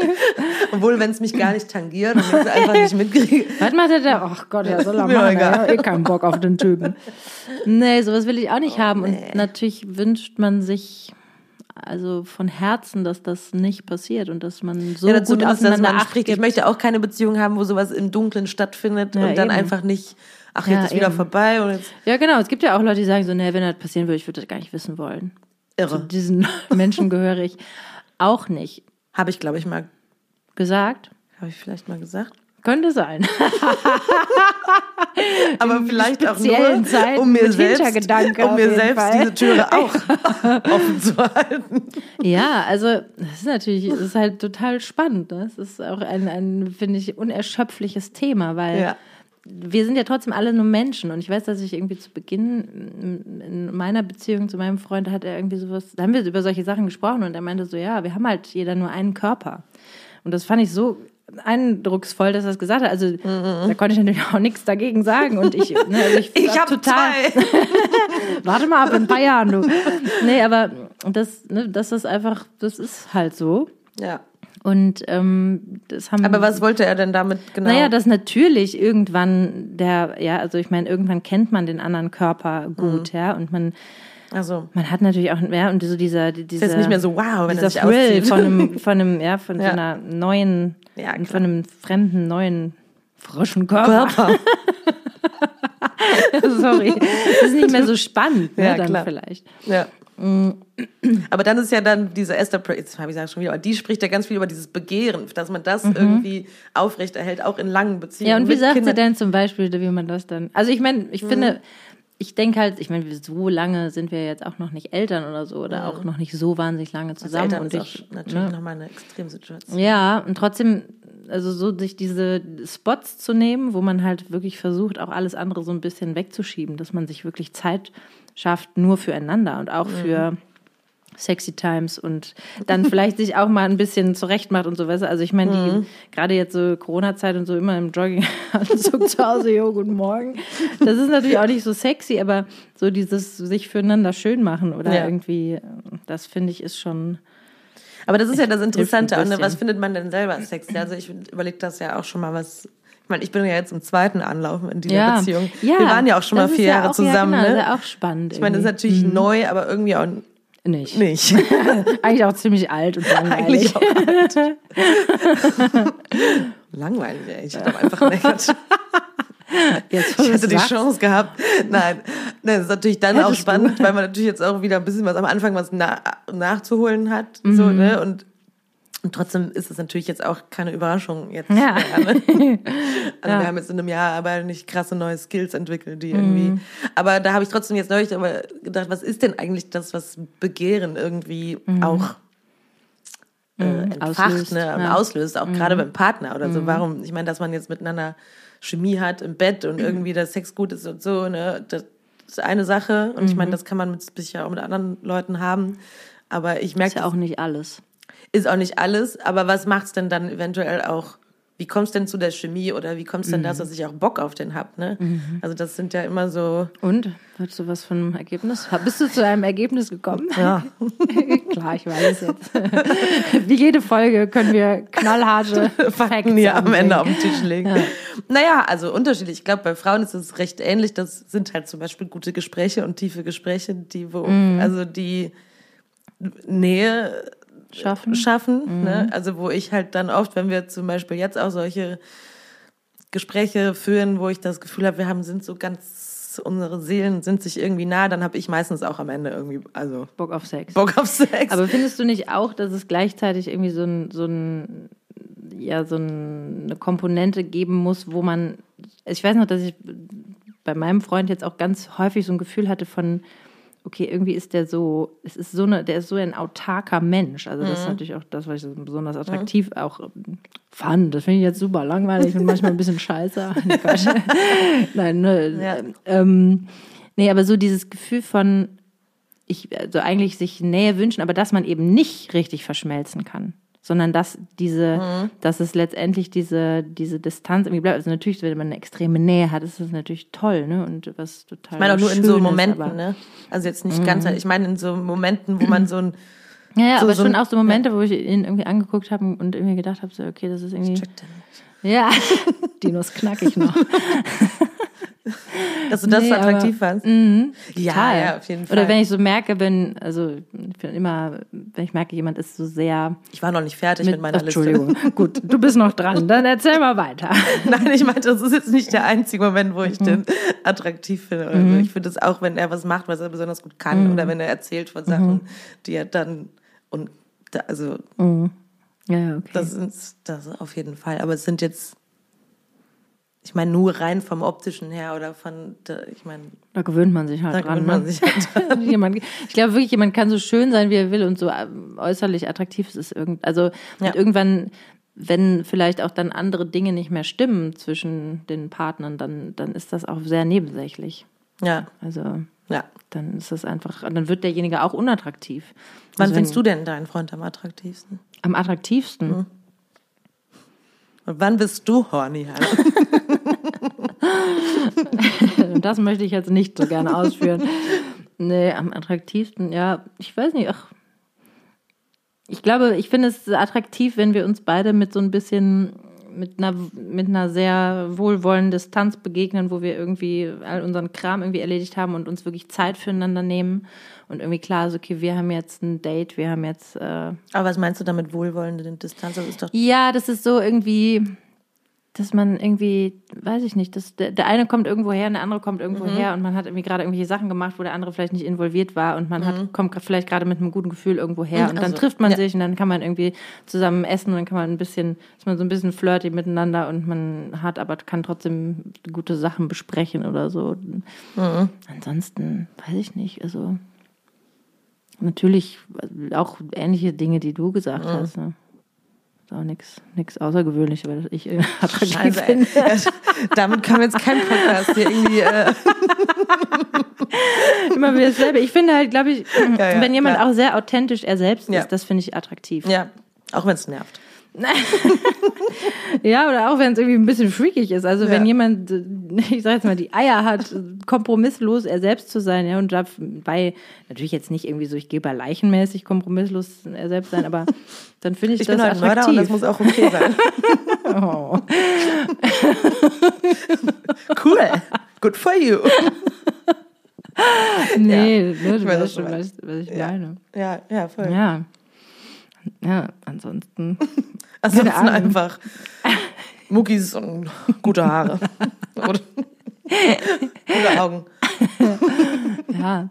Obwohl, wenn es mich gar nicht tangiert und ich es einfach nicht mitkriege. Was macht der da? Ach Gott, ja, soll er machen. egal. Ja, eh keinen Bock auf den Typen. Nee, sowas will ich auch nicht haben. Und natürlich wünscht man sich also von Herzen, dass das nicht passiert und dass man so ja, gut aufeinander Acht spricht. Ich gibt. möchte auch keine Beziehung haben, wo sowas im Dunkeln stattfindet Ja, und dann eben. einfach nicht, ach, Ja, jetzt ist wieder eben. vorbei und jetzt Ja, genau. Es gibt ja auch Leute, die sagen so, nee, wenn das passieren würde, ich würde das gar nicht wissen wollen. Zu irre. diesen Menschen gehöre ich auch nicht. Habe ich, glaube ich, mal, Gesagt? habe ich vielleicht mal gesagt. Könnte sein. Aber vielleicht auch nur, Zeiten um mir selbst, um mir selbst Fall. diese Türe auch offen zu halten. Ja, also das ist natürlich, das ist halt total spannend. Ne? Es ist auch ein, ein finde ich, unerschöpfliches Thema, weil Ja. Wir sind ja trotzdem alle nur Menschen. Und ich weiß, dass ich irgendwie zu Beginn in meiner Beziehung zu meinem Freund hat er irgendwie sowas, da haben wir über solche Sachen gesprochen und er meinte so, ja, wir haben halt jeder nur einen Körper. Und das fand ich so eindrucksvoll, dass er es gesagt hat. Also da konnte ich natürlich auch nichts dagegen sagen. Und ich, ne, also ich, Mhm. Ich hab habe zwei. Warte mal ab, in ein paar Jahren, du. Nee, aber das, ne, das ist einfach, das ist halt so. Ja. Und ähm, das haben. Aber was wollte er denn damit genau? Naja, dass natürlich irgendwann der, ja, also ich meine, irgendwann kennt man den anderen Körper gut, Mhm. ja, und man, also, man hat natürlich auch, ja, und so dieser, dieser, ist jetzt nicht mehr so wow, wenn er dieser sich Thrill auszieht. von einem, von einem, ja, von Ja. so einer neuen, Ja, von einem fremden, neuen, frischen Körper. Körper. Sorry. Das ist nicht mehr so spannend, ne, Ja, dann klar. vielleicht. Ja. Mm. Aber dann ist ja dann diese Esther, jetzt habe ich gesagt schon wieder, aber die spricht ja ganz viel über dieses Begehren, dass man das irgendwie aufrechterhält, auch in langen Beziehungen. Mhm. Ja, und wie sagt sie Kindern. denn zum Beispiel, wie man das dann? Also ich meine, Mhm. ich finde, ich denke halt, ich meine, so lange sind wir jetzt auch noch nicht Eltern oder so oder auch noch nicht so wahnsinnig lange Mhm. Als zusammen. Eltern und ist ich, auch natürlich ne? nochmal eine Extremsituation. Ja, und trotzdem, also so sich diese Spots zu nehmen, wo man halt wirklich versucht, auch alles andere so ein bisschen wegzuschieben, dass man sich wirklich Zeit schafft, nur füreinander und auch für Sexy Times und dann vielleicht sich auch mal ein bisschen zurecht macht und so weiter. Also ich meine, die gerade jetzt so Corona-Zeit und so immer im Jogginganzug zu Hause, jo, guten Morgen. Das ist natürlich auch nicht so sexy, aber so dieses sich füreinander schön machen oder Ja. irgendwie, das finde ich ist schon. Aber das ist ja das Interessante. ne? Was findet man denn selber sexy? Also ich überlege das ja auch schon mal, was. Ich meine, ich bin ja jetzt im zweiten Anlauf in dieser Ja, Beziehung. ja, Wir waren ja auch schon mal vier ja Jahre auch, zusammen. Ja, genau, ne? das ist ja auch spannend. Ich meine, das ist natürlich neu, aber irgendwie auch nicht. nicht. Eigentlich auch ziemlich alt und langweilig. Eigentlich auch alt. Langweilig, ey. Ich hätte auch einfach meckert. Jetzt, Ich du hätte die sagst. Chance gehabt. Nein, Nein, das ist natürlich dann auch Hättest spannend, weil man natürlich jetzt auch wieder ein bisschen was am Anfang was na nachzuholen hat. So, Mhm. ne? Und, und trotzdem ist es natürlich jetzt auch keine Überraschung jetzt. Ja. Also Ja. wir haben jetzt in einem Jahr aber nicht krasse neue Skills entwickelt, die irgendwie. Mhm. Aber da habe ich trotzdem jetzt neulich aber gedacht, was ist denn eigentlich das, was Begehren irgendwie auch äh, entfacht, Mhm. Auslöst, ne, ja. Mhm. auslöst, auch gerade beim Partner oder so. Warum? Ich meine, dass man jetzt miteinander Chemie hat im Bett und irgendwie der Sex gut ist und so, ne, das ist eine Sache. Und ich Mhm. meine, das kann man mit, sicher auch mit anderen Leuten haben. Aber ich merke, Ist ja auch nicht alles. Ist auch nicht alles. Aber was macht's denn dann eventuell auch? Wie kommst denn zu der Chemie oder wie kommst denn Mhm. das, dass ich auch Bock auf den hab, ne? Also das sind ja immer so. Und? Hattest du was von einem Ergebnis? Bist du zu einem Ergebnis gekommen? Ja. Klar, ich weiß jetzt. Wie jede Folge können wir knallharte Fakten hier am Ende auf den Tisch legen. Naja, also unterschiedlich. Ich glaube, bei Frauen ist es recht ähnlich. Das sind halt zum Beispiel gute Gespräche und tiefe Gespräche, die wo, Mhm. also die Nähe Schaffen. schaffen. Mhm. Ne? Also wo ich halt dann oft, wenn wir zum Beispiel jetzt auch solche Gespräche führen, wo ich das Gefühl habe, wir haben sind so ganz unsere Seelen sind sich irgendwie nah, dann habe ich meistens auch am Ende irgendwie, also Bock auf Sex. Bock auf Sex. Aber findest du nicht auch, dass es gleichzeitig irgendwie so ein, so ein, ja, so eine Komponente geben muss, wo man, ich weiß noch, dass ich bei meinem Freund jetzt auch ganz häufig so ein Gefühl hatte von, okay, irgendwie ist der so, es ist so eine, der ist so ein autarker Mensch. Also das ist natürlich auch das, was ich so besonders attraktiv auch ähm, fand. Das finde ich jetzt super langweilig und manchmal ein bisschen scheiße. Nein, ne, Ja. ähm, nee, aber so dieses Gefühl von, ich, also eigentlich sich Nähe wünschen, aber dass man eben nicht richtig verschmelzen kann. Sondern dass diese, Mhm. dass es letztendlich diese, diese Distanz irgendwie bleibt. Also natürlich, wenn man eine extreme Nähe hat, ist das natürlich toll, ne? Und was total. ich meine auch nur in so Momenten, aber- Mhm. ne? Also jetzt nicht ganz, ich meine in so Momenten, wo man so ein Ja, ja, So- aber so schon ein- auch so Momente, wo ich ihn irgendwie angeguckt habe und irgendwie gedacht habe, so, okay, das ist irgendwie. checkt den nicht. Ja, Dinos knackig noch. Dass du das Nee, so aber- attraktiv fandst. Mhm, Ja, ja, auf jeden Fall. Oder wenn ich so merke, wenn, also ich bin immer, wenn ich merke, jemand ist so sehr. Ich war noch nicht fertig mit, meiner Ach, Liste. Entschuldigung. Gut, du bist noch dran. Dann erzähl mal weiter. Nein, ich meinte, das ist jetzt nicht der einzige Moment, wo Mhm. ich den attraktiv finde. So. Ich finde es auch, wenn er was macht, was er besonders gut kann, Mhm. oder wenn er erzählt von Sachen, die er dann und da, also Ja, ja, okay. das ist das auf jeden Fall. Aber es sind jetzt, ich meine, nur rein vom optischen her oder von, ich meine, da gewöhnt man sich halt da dran. gewöhnt man ne? sich halt dran. jemand, ich glaube wirklich, jemand kann so schön sein, wie er will und so ähm, äußerlich attraktiv ist irgend, also Ja. irgendwann, wenn vielleicht auch dann andere Dinge nicht mehr stimmen zwischen den Partnern, dann, dann ist das auch sehr nebensächlich. Ja, Also ja. dann ist das einfach, dann wird derjenige auch unattraktiv. Wann Also findest du denn deinen Freund am attraktivsten? Am attraktivsten. Mhm. Und wann bist du horny? Das möchte ich jetzt nicht so gerne ausführen. Nee, am attraktivsten, ja, ich weiß nicht, ach. Ich glaube, ich finde es attraktiv, wenn wir uns beide mit so ein bisschen, mit einer, mit einer sehr wohlwollenden Distanz begegnen, wo wir irgendwie all unseren Kram irgendwie erledigt haben und uns wirklich Zeit füreinander nehmen und irgendwie klar ist, okay, wir haben jetzt ein Date, wir haben jetzt, äh, Aber was meinst du damit wohlwollende Distanz? Das ist doch ja, das ist so irgendwie, dass man irgendwie, weiß ich nicht, dass der, der eine kommt irgendwo her und der andere kommt irgendwo her und man hat irgendwie gerade irgendwelche Sachen gemacht, wo der andere vielleicht nicht involviert war und man hat, kommt vielleicht gerade mit einem guten Gefühl irgendwo her und dann also, trifft man ja. sich und dann kann man irgendwie zusammen essen und dann kann man ein bisschen, ist man so ein bisschen flirty miteinander und man hat aber kann trotzdem gute Sachen besprechen oder so. Ansonsten, weiß ich nicht, also natürlich auch ähnliche Dinge, die du gesagt hast. Ne? Ist auch nichts Außergewöhnliches, weil ich äh, attraktiv Scheiße, finde. Ja, damit wir jetzt keinen Podcast hier irgendwie. Äh, Immer wieder dasselbe. Ich finde halt, glaube ich, Ja, ja, wenn jemand auch sehr authentisch er selbst ist, das finde ich attraktiv. ja, auch wenn es nervt. Ja, oder auch wenn es irgendwie ein bisschen freakig ist. Also wenn Ja. jemand, äh, ich sag jetzt mal, die Eier hat, kompromisslos er selbst zu sein, ja, und dabei natürlich jetzt nicht irgendwie so, ich gehe bei leichenmäßig kompromisslos er selbst sein, aber dann finde ich, Ich das bin halt attraktiv. und das muss auch okay sein. oh. Cool. Good for you. Nee, ne, du weißt schon, was, was ich Ja. meine. Ja, ja, voll. Ja. Ja, ansonsten. Ansonsten einfach Muckis und gute Haare. Oder gute Augen. Ja.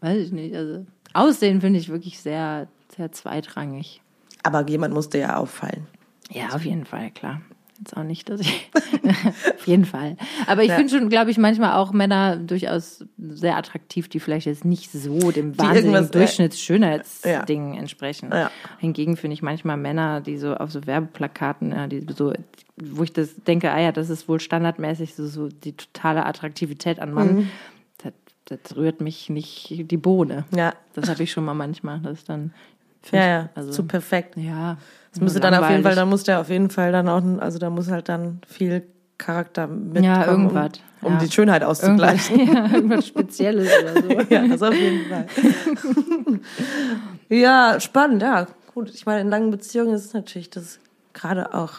Weiß ich nicht. Also, Aussehen finde ich wirklich sehr, sehr zweitrangig. Aber jemand musste ja auffallen. Ja, auf jeden Fall, klar. Jetzt auch nicht, dass ich. auf jeden Fall. Aber ich Ja. finde schon, glaube ich, manchmal auch Männer durchaus sehr attraktiv, die vielleicht jetzt nicht so dem wahnsinnigen äh, Durchschnittsschönheitsding entsprechen. Ja. Hingegen finde ich manchmal Männer, die so auf so Werbeplakaten, ja, die so, wo ich das denke, ah ja, das ist wohl standardmäßig so, so die totale Attraktivität an Mann. Mhm. Das, das rührt mich nicht die Bohne. Ja. Das habe ich schon mal manchmal. Das ist dann. Ja, ja, Also- zu perfekt. Ja. Das müsste dann auf jeden Fall, da muss der auf jeden Fall dann auch, also da muss halt dann viel Charakter mitkommen, Ja, irgendwas, um, um ja. die Schönheit auszugleichen. Irgendwas, ja, irgendwas Spezielles oder so. Ja, das auf jeden Fall. ja, spannend, ja. Gut, ich meine, in langen Beziehungen ist es natürlich das gerade auch.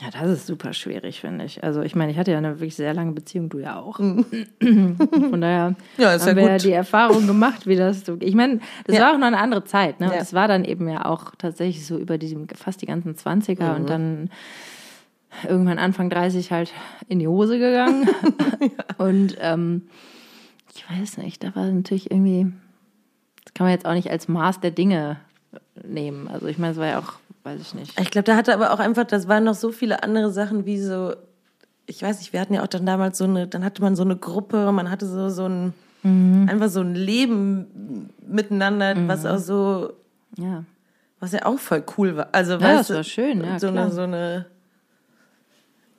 Ja, das ist super schwierig, finde ich. Also ich meine, ich hatte ja eine wirklich sehr lange Beziehung, du ja auch. Mhm. Von daher Ja, ist ja haben wir ja die Erfahrung gemacht, wie das so. Ich meine, das Ja. war auch noch eine andere Zeit, ne? Und das war dann eben ja auch tatsächlich so über die fast die ganzen 20er Mhm. und dann irgendwann Anfang 30 halt in die Hose gegangen. Und ähm, ich weiß nicht, da war natürlich irgendwie, das kann man jetzt auch nicht als Maß der Dinge nehmen. Also ich meine, es war ja auch, weiß ich nicht. Ich glaube, da hatte aber auch einfach, das waren noch so viele andere Sachen wie so, ich weiß nicht, wir hatten ja auch dann damals so eine, dann hatte man so eine Gruppe, man hatte so, so ein, mhm. einfach so ein Leben miteinander, mhm. was auch so, ja. was ja auch voll cool war. Also, ja, weißt das war schön, ja, so klar. eine, so eine,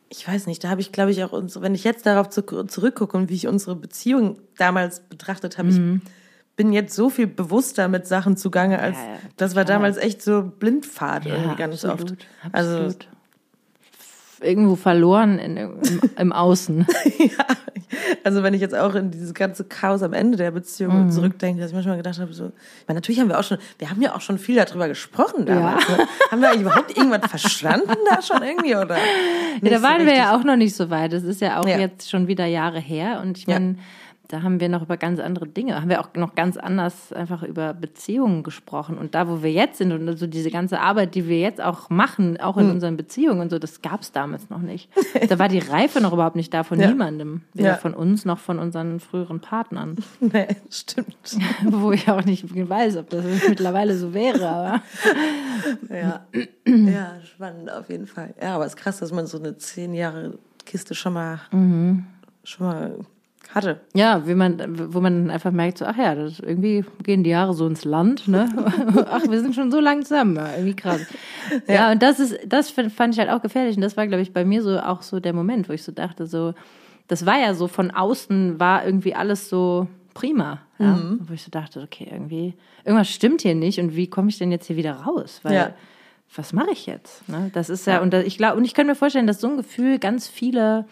ich weiß nicht, da habe ich, glaube ich, auch, wenn ich jetzt darauf zurückgucke und wie ich unsere Beziehung damals betrachtet habe, mhm. ich bin jetzt so viel bewusster mit Sachen zugange, als ja, ja, das war damals echt so Blindfahrt irgendwie ganz absolut, oft. Also absolut. irgendwo verloren in, im, im Außen. ja, also wenn ich jetzt auch in dieses ganze Chaos am Ende der Beziehung mhm. zurückdenke, dass ich manchmal gedacht habe, so, ich meine, natürlich haben wir auch schon, wir haben ja auch schon viel darüber gesprochen damals. Ne? Haben wir eigentlich überhaupt irgendwas verstanden da schon irgendwie oder? Da waren so wir ja auch noch nicht so weit. Das ist ja auch jetzt schon wieder Jahre her und ich meine, da haben wir noch über ganz andere Dinge, haben wir auch noch ganz anders einfach über Beziehungen gesprochen. Und da, wo wir jetzt sind und so diese ganze Arbeit, die wir jetzt auch machen, auch in hm. unseren Beziehungen und so, das gab es damals noch nicht. da war die Reife noch überhaupt nicht da von ja. niemandem. Weder ja. von uns noch von unseren früheren Partnern. Nee, stimmt. wo ich auch nicht weiß, ob das mittlerweile so wäre, aber. ja. ja, spannend auf jeden Fall. Ja, aber es ist krass, dass man so eine zehn Jahre Kiste schon mal, mhm. schon mal hatte. Ja, wie man, wo man einfach merkt, so, ach ja, das, irgendwie gehen die Jahre so ins Land, ne? ach, wir sind schon so lang zusammen, ja, irgendwie krass. Ja. ja, und das ist, das fand ich halt auch gefährlich. Und das war, glaube ich, bei mir so auch so der Moment, wo ich so dachte, so, das war ja so von außen war irgendwie alles so prima. Ja? Mhm. Wo ich so dachte, okay, irgendwie, irgendwas stimmt hier nicht und wie komme ich denn jetzt hier wieder raus? Weil ja. was mache ich jetzt? Ne? Das ist ja, ja. und da, ich glaube, und ich kann mir vorstellen, dass so ein Gefühl ganz viele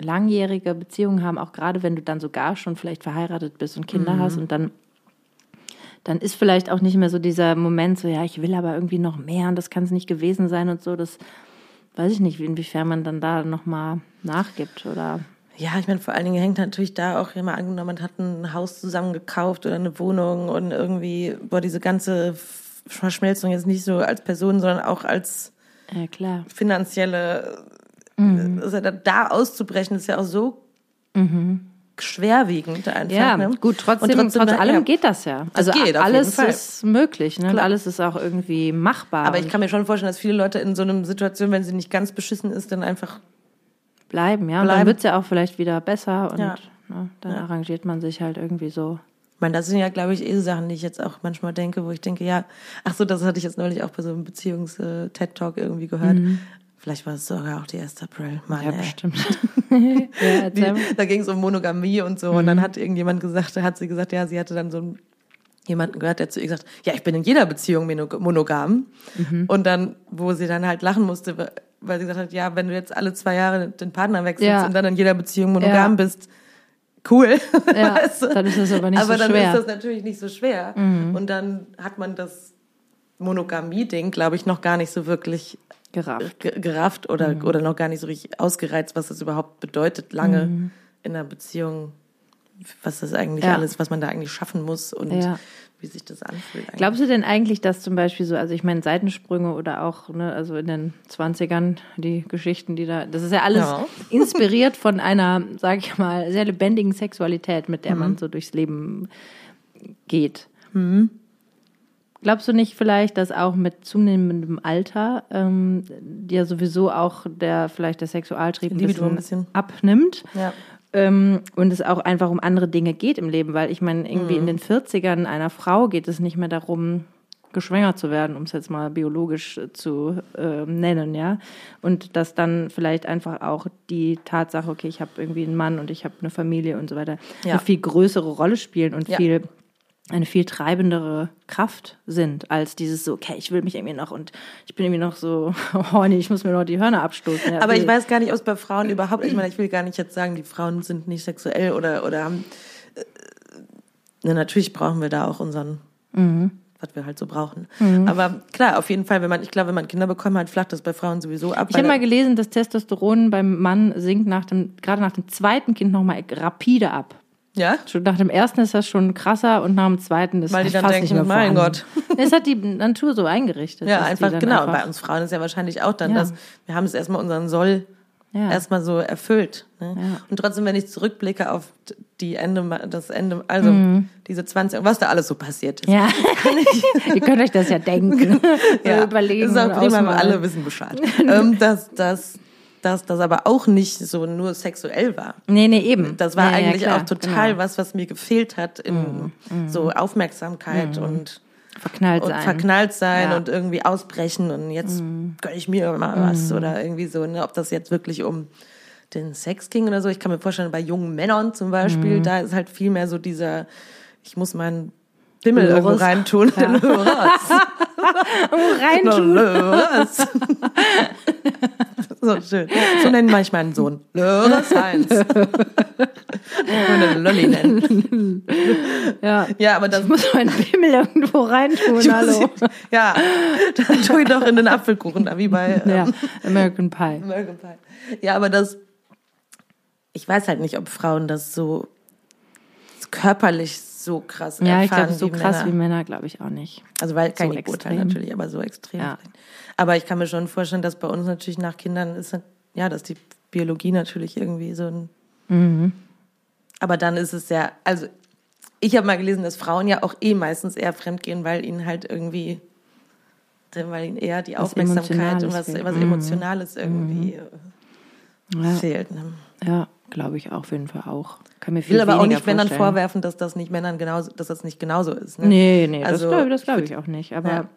langjährige Beziehungen haben, auch gerade wenn du dann sogar schon vielleicht verheiratet bist und Kinder mhm. hast und dann dann ist vielleicht auch nicht mehr so dieser Moment, so ja, ich will aber irgendwie noch mehr und das kann es nicht gewesen sein und so. Das weiß ich nicht, inwiefern man dann da nochmal nachgibt oder. Ja, ich meine, vor allen Dingen hängt natürlich da auch immer angenommen, man hat ein Haus zusammen gekauft oder eine Wohnung und irgendwie, boah, diese ganze Verschmelzung jetzt nicht so als Person, sondern auch als ja, finanzielle Mhm. Also da auszubrechen ist ja auch so mhm. schwerwiegend einfach. Ja, ne? gut, trotzdem, trotzdem trotz allem ja, geht das ja. Also das geht, alles ist möglich, ne? Und alles ist auch irgendwie machbar. Aber ich kann mir schon vorstellen, dass viele Leute in so einer Situation, wenn sie nicht ganz beschissen ist, dann einfach bleiben, ja. Bleiben. Und dann wird es ja auch vielleicht wieder besser und ja. ne, dann ja. arrangiert man sich halt irgendwie so. Ich meine, das sind ja, glaube ich, eh Sachen, die ich jetzt auch manchmal denke, wo ich denke, ja, ach so, das hatte ich jetzt neulich auch bei so einem Beziehungs-TED-Talk irgendwie gehört. Mhm. Vielleicht war es sogar auch die 1. April. Meine, ja, bestimmt. ja, die, da ging es um Monogamie und so. Mhm. Und dann mhm. hat irgendjemand gesagt, hat sie gesagt, ja, sie hatte dann so einen, jemanden gehört, der zu ihr gesagt, ja, ich bin in jeder Beziehung monogam. Mhm. Und dann, wo sie dann halt lachen musste, weil sie gesagt hat, ja, wenn du jetzt alle zwei Jahre den Partner wechselst ja. und dann in jeder Beziehung monogam ja. bist, cool. Ja, weißt du? dann ist das aber nicht aber so schwer. Aber dann ist das natürlich nicht so schwer. Mhm. Und dann hat man das Monogamie-Ding, glaube ich, noch gar nicht so wirklich gerafft, gerafft oder, mhm. oder noch gar nicht so richtig ausgereizt, was das überhaupt bedeutet, lange mhm. in einer Beziehung, was das eigentlich ja. alles, was man da eigentlich schaffen muss und ja. wie sich das anfühlt. Eigentlich. Glaubst du denn eigentlich, dass zum Beispiel so, also ich meine Seitensprünge oder auch, ne, also in den 20ern, die Geschichten, die da, das ist ja alles ja. inspiriert von einer, sag ich mal, sehr lebendigen Sexualität, mit der mhm. man so durchs Leben geht. Mhm. Glaubst du nicht vielleicht, dass auch mit zunehmendem Alter ähm, ja sowieso auch der vielleicht der Sexualtrieb ein bisschen, ein bisschen, abnimmt? Ja. Ähm, und es auch einfach um andere Dinge geht im Leben, weil ich meine, irgendwie mhm. in den 40ern einer Frau geht es nicht mehr darum, geschwängert zu werden, um es jetzt mal biologisch zu äh, nennen, ja. Und dass dann vielleicht einfach auch die Tatsache, okay, ich habe irgendwie einen Mann und ich habe eine Familie und so weiter, ja. eine viel größere Rolle spielen und ja. viel eine viel treibendere Kraft sind, als dieses so, okay, ich will mich irgendwie noch und ich bin irgendwie noch so horny, ich muss mir noch die Hörner abstoßen. Ja, Aber ich weiß gar nicht, ob es bei Frauen überhaupt, ich meine, ich will gar nicht jetzt sagen, die Frauen sind nicht sexuell oder, oder haben, äh, na, natürlich brauchen wir da auch unseren, mhm. was wir halt so brauchen. Mhm. Aber klar, auf jeden Fall, wenn man, ich glaube, wenn man Kinder bekommt, halt flacht das bei Frauen sowieso ab. Ich habe mal gelesen, dass Testosteron beim Mann sinkt nach dem, gerade nach dem zweiten Kind nochmal rapide ab. Ja? Schon nach dem ersten ist das schon krasser und nach dem zweiten ist Weil die das dann denken, mehr mein. Gott. Es hat die Natur so eingerichtet. Ja, einfach, genau. einfach- Bei uns Frauen ist ja wahrscheinlich auch dann Ja. das, wir haben es erstmal unseren Soll Ja. erstmal so erfüllt. Ne? Ja. Und trotzdem, wenn ich zurückblicke auf die Ende, das Ende, also diese 20, was da alles so passiert ist. Mhm. Ja, ihr könnt euch das ja denken. Ja, Überlegen. ist auch prima, alle wissen Bescheid. ähm, dass, dass, dass das aber auch nicht so nur sexuell war. Nee, nee, eben. Das war ja, ja, eigentlich klar, auch total genau. was, was mir gefehlt hat in so Aufmerksamkeit und, verknallt und sein. verknallt sein Ja. und irgendwie ausbrechen und jetzt gönn ich mir mal was oder irgendwie so, ne? ob das jetzt wirklich um den Sex ging oder so. Ich kann mir vorstellen, bei jungen Männern zum Beispiel, da ist halt viel mehr so dieser, ich muss meinen Bimmel irgendwo reintun. Löres. Reintun. Löres. So schön. So nennen manchmal meinen Sohn. Löres Heinz. Ich würde Lolli nennen. Ja. Ja, aber das Ich muss meinen Bimmel irgendwo reintun, hallo. Ja, dann tue ich doch in den Apfelkuchen, da wie bei ähm, Ja, American Pie. American Pie. Ja, aber das, ich weiß halt nicht, ob Frauen das so körperlich so krass Ja, ich erfahren glaube, so wie krass Männer. wie Männer, glaube ich auch nicht. Also weil kein so Urteil extrem. natürlich, aber so extrem. Ja. Aber ich kann mir schon vorstellen, dass bei uns natürlich nach Kindern ist, ja, dass die Biologie natürlich irgendwie so ein. Mhm. Aber dann ist es ja, also ich habe mal gelesen, dass Frauen ja auch eh meistens eher fremdgehen, weil ihnen halt irgendwie, weil ihnen eher die Was Aufmerksamkeit und was, fehlt. was Mhm. Emotionales irgendwie Ja, fehlt. Ne? ja glaube ich auf jeden Fall auch. Kann mir Ich viel will aber auch nicht Männern vorwerfen, dass das nicht Männern genauso, dass das nicht genauso ist. Ne? Nee, nee, Also, das glaube glaub ich ich auch nicht. Aber Ja.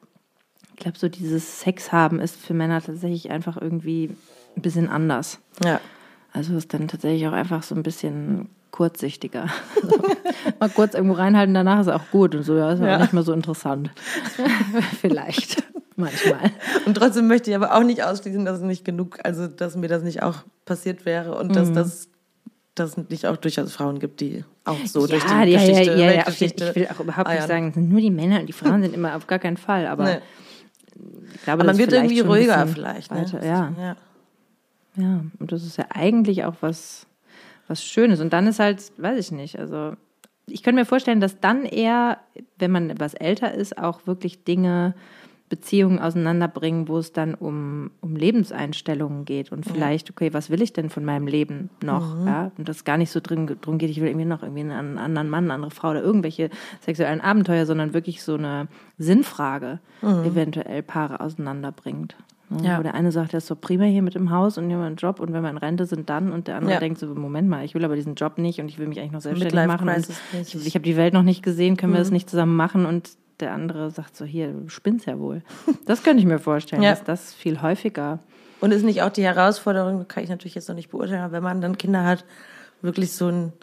Ich glaube, so dieses Sex haben ist für Männer tatsächlich einfach irgendwie ein bisschen anders. Ja. Also ist dann tatsächlich auch einfach so ein bisschen kurzsichtiger. Also, mal kurz irgendwo reinhalten, danach ist auch gut und so, ja, ist Ja. auch nicht mehr so interessant. Vielleicht, manchmal. Und trotzdem möchte ich aber auch nicht ausschließen, dass es nicht genug, also dass mir das nicht auch passiert wäre und Mhm. dass das dass es nicht auch durchaus Frauen gibt, die auch so durch die ja, ja, Geschichte, ja, ja, ja, ich will auch überhaupt nicht eiern. sagen, es sind nur die Männer und die Frauen sind immer auf gar keinen Fall, aber Nee. Ich glaube, Aber man wird irgendwie ruhiger vielleicht. Ne? Weiter, ja. ja. Ja, und das ist ja eigentlich auch was, was Schönes. Und dann ist halt, weiß ich nicht, also ich könnte mir vorstellen, dass dann eher, wenn man etwas älter ist, auch wirklich Dinge, Beziehungen auseinanderbringen, wo es dann um, um Lebenseinstellungen geht und vielleicht, okay, was will ich denn von meinem Leben noch? Ja, und das gar nicht so drin, drum geht, ich will irgendwie noch irgendwie einen anderen Mann, eine andere Frau oder irgendwelche sexuellen Abenteuer, sondern wirklich so eine Sinnfrage eventuell Paare auseinanderbringt. Ne? Ja. Wo der eine sagt, der ist so prima hier mit im Haus und hier einen Job und wenn wir in Rente sind, dann. Und der andere Ja. denkt so, Moment mal, ich will aber diesen Job nicht und ich will mich eigentlich noch selbstständig machen. Und ich ich habe die Welt noch nicht gesehen, können wir Mhm. das nicht zusammen machen? Und der andere sagt so, hier, du spinnst ja wohl. Das könnte ich mir vorstellen, Ja. dass das viel häufiger. Und ist nicht auch die Herausforderung, kann ich natürlich jetzt noch nicht beurteilen, aber wenn man dann Kinder hat, wirklich so ein,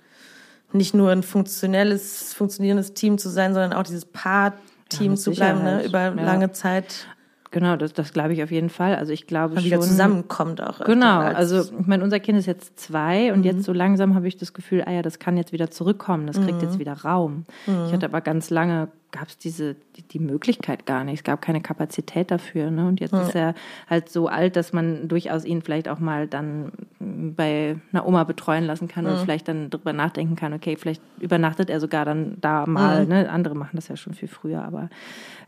nicht nur ein funktionelles, funktionierendes Team zu sein, sondern auch dieses Paar-Team mit zu bleiben, ne, Sicherheit. über Ja. lange Zeit, Genau, das, das glaube ich auf jeden Fall. Also ich glaube schon. wieder zusammenkommt auch. Genau, als- also ich meine, unser Kind ist jetzt zwei und jetzt so langsam habe ich das Gefühl, ah ja, das kann jetzt wieder zurückkommen, das kriegt jetzt wieder Raum. Ich hatte aber ganz lange, gab es diese, die, die Möglichkeit gar nicht, es gab keine Kapazität dafür. Ne? Und jetzt ist er halt so alt, dass man durchaus ihn vielleicht auch mal dann bei einer Oma betreuen lassen kann und vielleicht dann drüber nachdenken kann, okay, vielleicht übernachtet er sogar dann da mal. Ne? Andere machen das ja schon viel früher, aber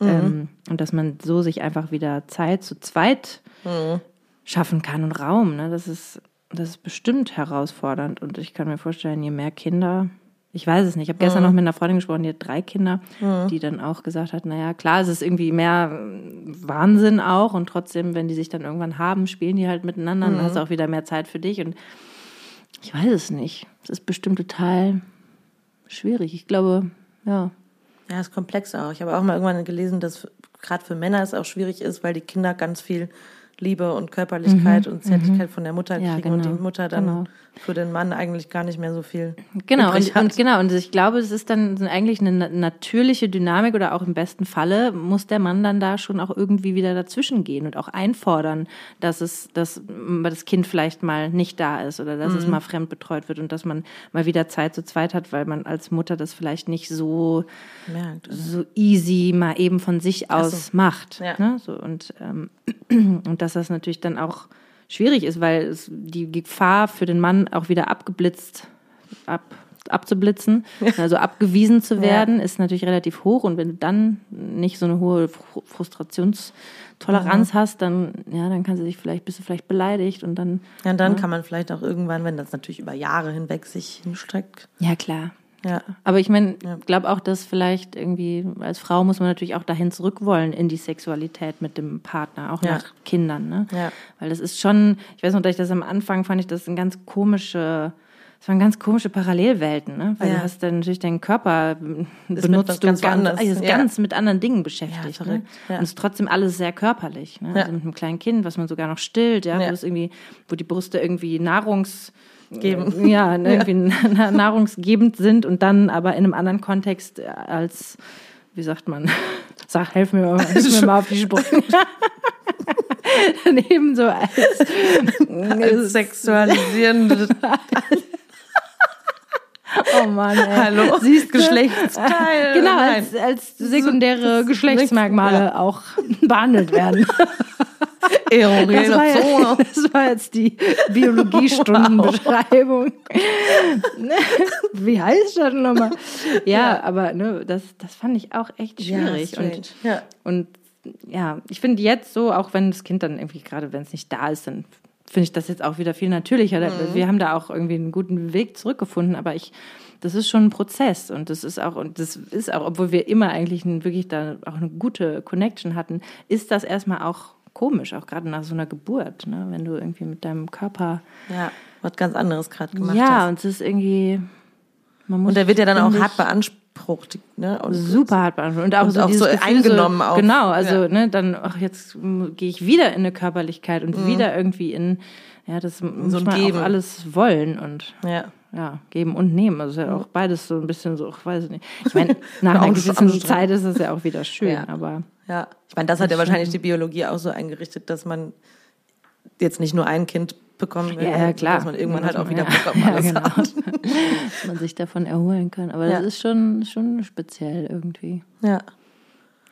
ähm, und dass man so sich einfach wieder Zeit zu zweit schaffen kann und Raum. Ne? Das, ist, das ist bestimmt herausfordernd. Und ich kann mir vorstellen, je mehr Kinder, ich weiß es nicht. Ich habe gestern noch mit einer Freundin gesprochen, die hat drei Kinder, die dann auch gesagt hat, naja, klar, es ist irgendwie mehr äh, Wahnsinn auch. Und trotzdem, wenn die sich dann irgendwann haben, spielen die halt miteinander. Dann hast du auch wieder mehr Zeit für dich. Und ich weiß es nicht. Es ist bestimmt total schwierig. Ich glaube, ja. Ja, ist komplex auch. Ich habe auch mal irgendwann gelesen, dass gerade für Männer es auch schwierig ist, weil die Kinder ganz viel Liebe und Körperlichkeit und Zärtlichkeit von der Mutter Mhm. Ja, kriegen und genau. die Mutter dann Genau. für den Mann eigentlich gar nicht mehr so viel Genau, und, und genau, und ich glaube, es ist dann eigentlich eine na- natürliche Dynamik oder auch im besten Falle muss der Mann dann da schon auch irgendwie wieder dazwischen gehen und auch einfordern, dass es, dass das Kind vielleicht mal nicht da ist oder dass Mhm. es mal fremd betreut wird und dass man mal wieder Zeit zu zweit hat, weil man als Mutter das vielleicht nicht so merkt. so easy mal eben von sich aus macht. Ja. Ne? So, und, ähm, und dass das natürlich dann auch schwierig ist, weil es die Gefahr für den Mann auch wieder abgeblitzt, ab, abzublitzen. Also abgewiesen zu werden, ist natürlich relativ hoch. Und wenn du dann nicht so eine hohe Fr Frustrationstoleranz hast, dann, ja, dann kannst du dich vielleicht, bist du vielleicht beleidigt und dann. Ja, und dann kann man vielleicht auch irgendwann, wenn das natürlich über Jahre hinweg sich hinstreckt. Ja, klar. Ja. Aber ich meine, ich glaube auch, dass vielleicht irgendwie als Frau muss man natürlich auch dahin zurück wollen in die Sexualität mit dem Partner, auch Ja. nach Kindern, ne? Ja. Weil das ist schon, ich weiß noch, dass ich das am Anfang fand ich das ein ganz komische, das waren ganz komische Parallelwelten, ne? Weil Ja. du hast dann natürlich deinen Körper benutzt mit du was ganz also ist ja. ganz mit anderen Dingen beschäftigt. Ja, ne? ja. Und es ist trotzdem alles sehr körperlich. Ne? Ja. Also mit einem kleinen Kind, was man sogar noch stillt, ja, Ja. wo es irgendwie, wo die Brüste irgendwie Nahrungs Geben. ja, ne, irgendwie na- nahrungsgebend sind und dann aber in einem anderen Kontext äh, als, wie sagt man, sag, helf mir mal, hilf mir mal auf die Sprünge. Daneben so als, Als sexualisierende oh Mann, ey. Hallo, Siehst? Geschlechtsteil. Genau, als, als sekundäre Geschlechtsmerkmale auch behandelt werden. Das erogene war, ja, Zone. das war jetzt die Biologiestundenbeschreibung. Wie heißt das nochmal? Ja, aber ne, das, das fand ich auch echt schwierig. strange. und, Ja. und ja, ich finde jetzt so, auch wenn das Kind dann irgendwie, gerade wenn es nicht da ist, dann finde ich das jetzt auch wieder viel natürlicher. Mhm. Wir haben da auch irgendwie einen guten Weg zurückgefunden, aber ich, das ist schon ein Prozess und das ist auch, und das ist auch, obwohl wir immer eigentlich ein, wirklich da auch eine gute Connection hatten, ist das erstmal auch komisch, auch gerade nach so einer Geburt, ne? wenn du irgendwie mit deinem Körper, ja, was ganz anderes gerade gemacht ja, hast. und es ist irgendwie, Und der wird ja dann auch hart beansprucht. Ne? Und super hart beantwortet. Und auch Und so, auch so Gefühl, eingenommen so, auch. Genau, also Ja. ne, dann, ach, jetzt gehe ich wieder in eine Körperlichkeit und Mhm. wieder irgendwie in, ja, das muss ein man Geben. auch alles wollen und ja. Ja, geben und nehmen. Also ja auch beides so ein bisschen so, ich weiß nicht. Ich meine, nach einer gewissen. Zeit ist es ja auch wieder schön, Ja. aber Ja, ich meine, das hat ja wahrscheinlich die Biologie auch so eingerichtet, dass man jetzt nicht nur ein Kind bekommen will, ja, ja, klar. dass man irgendwann halt auch Ja, wieder Bock auf ja, alles genau. hat. dass man sich davon erholen kann. Aber Ja. das ist schon, schon speziell irgendwie. Ja,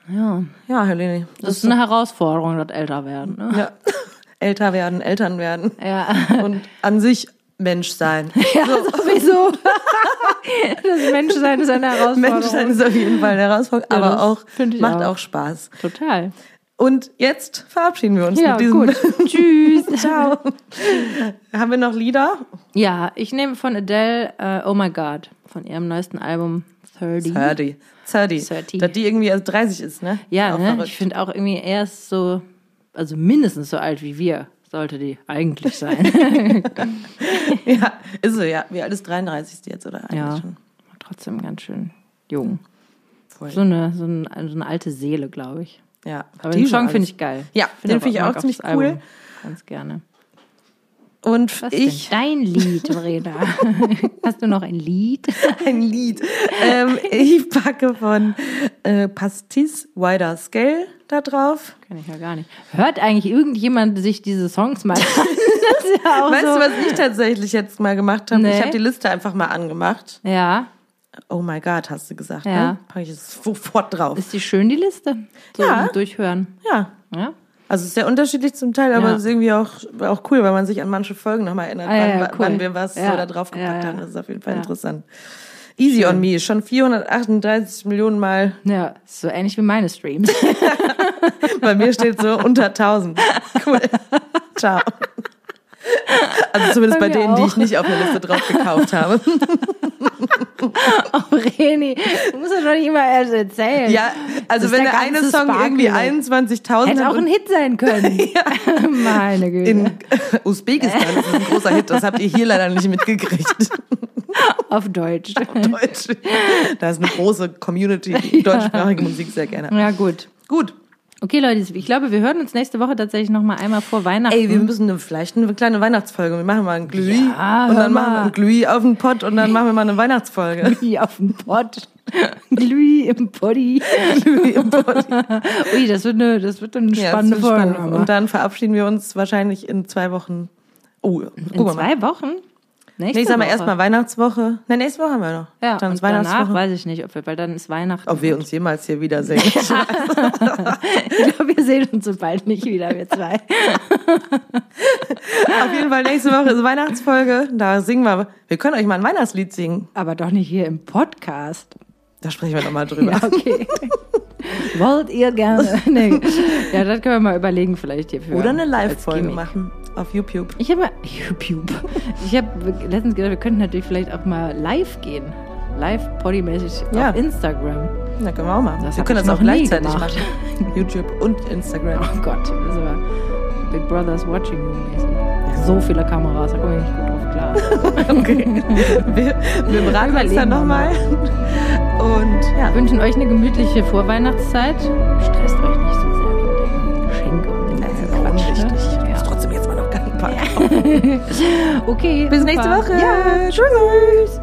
Ja, ja, Helene. das ist eine Herausforderung, das Älterwerden. Ne? ja. Älter werden, Eltern werden Ja. und an sich Mensch sein. Ja, sowieso. das Menschsein ist eine Herausforderung. Mensch sein ist auf jeden Fall eine Herausforderung, Ja, aber auch macht auch. auch Spaß. Total. Und jetzt verabschieden wir uns Ja, mit diesem. gut. Tschüss. Ciao. Haben wir noch Lieder? Ja, ich nehme von Adele äh, Oh My God von ihrem neuesten Album 30. 30. 30. 30. Dass die irgendwie erst 30 ist, ne? Ja, ne? ich finde auch irgendwie erst so, also mindestens so alt wie wir sollte die eigentlich sein. Ja, ist sie, ja. Wie alt ist 33 ist die jetzt, oder? Eigentlich ja, schon. trotzdem ganz schön jung. Voll. So eine, so, ein, so eine alte Seele, glaube ich. Ja, Aber die den Song finde ich geil. Ja, den finde ich auch ziemlich cool. Album Ganz gerne. Und Was ich, dein Lied, Verena? Hast du noch ein Lied? ein Lied. ähm, ich packe von äh, Pastis Wider Scale da drauf. Kann ich ja gar nicht. Hört eigentlich irgendjemand sich diese Songs mal an? Ja Weißt so. du, was ich tatsächlich jetzt mal gemacht habe? Nee. Ich habe die Liste einfach mal angemacht. Ja. Oh my God, hast du gesagt, Ja. ne? Packe ich es sofort drauf. Ist die schön, die Liste? So Ja. Durchhören. ja. Ja. Also es ist sehr unterschiedlich zum Teil, aber Ja. es ist irgendwie auch, auch cool, weil man sich an manche Folgen nochmal erinnert, Ah, ja, wann, cool. wann wir was Ja. so da drauf gepackt Ja, ja. haben. Das ist auf jeden Fall interessant. Easy on me, schon 438 Millionen Mal. Ja, so ähnlich wie meine Streams. Bei mir steht so unter 1000. Cool. Ciao. Also zumindest bei, Bei denen, die auch. ich nicht auf der Liste drauf gekauft habe. Oh, Reni, du musst das doch nicht immer erst erzählen. Ja, also Das ist wenn der der eine Song Sparkle. irgendwie 21.000 Hätte auch ein Hit sein können. Meine Güte. in Usbekistan ist es ein großer Hit, das habt ihr hier leider nicht mitgekriegt. Auf Deutsch. Deutsch. Da ist eine große Community, die deutschsprachige Musik sehr gerne. Ja, gut. Gut. Okay, Leute, ich glaube, wir hören uns nächste Woche tatsächlich noch mal einmal vor Weihnachten. Ey, wir müssen eine, vielleicht eine kleine Weihnachtsfolge. Wir machen mal ein Glühi Ja, und dann machen wir mal. ein Glühi auf den Pott und dann machen wir mal eine Weihnachtsfolge. Glühi auf dem Pott. Glühi im Poddy. Glühi im Pott. Ui, das wird eine, das wird eine Ja, spannende wird Folge. spannend. Und dann verabschieden wir uns wahrscheinlich in zwei Wochen. Oh, In guck mal. zwei Wochen? Nächste Nächstes Mal Woche. erstmal Weihnachtswoche. Ne, nächste Woche haben wir noch. Ja, dann ist danach Weihnachtswoche. weiß ich nicht, ob wir, weil dann ist Weihnachten. Ob wir uns jemals hier wiedersehen. ich glaube, wir sehen uns so bald nicht wieder, wir zwei. Auf jeden Fall nächste Woche ist Weihnachtsfolge. Da singen wir. Wir können euch mal ein Weihnachtslied singen. Aber doch nicht hier im Podcast. Da sprechen wir nochmal drüber. Ja, okay. Wollt ihr gerne? Nee. Ja, das können wir mal überlegen, vielleicht hier für. Oder eine Live-Folge machen. Auf YouTube. Ich habe YouTube. Ich habe letztens gedacht, wir könnten natürlich vielleicht auch mal live gehen. Live Poddy-mäßig Ja. auf Instagram. Na, können wir auch machen. Das wir können das auch gleichzeitig gemacht. machen. YouTube und Instagram. Oh Gott, das ist aber Big Brother's Watching mäßig. So viele Kameras, da komme ich nicht gut drauf klar. Okay. Wir, wir beraten uns dann nochmal. Und ja. Wünschen euch eine gemütliche Vorweihnachtszeit. Stresst euch nicht so sehr wegen der Geschenke und Das ganzen ist auch Quatsch. unwichtig. Ich Ne? muss trotzdem jetzt mal noch kaufen. Ja. Okay. Bis super. nächste Woche. Ja, Tschüss.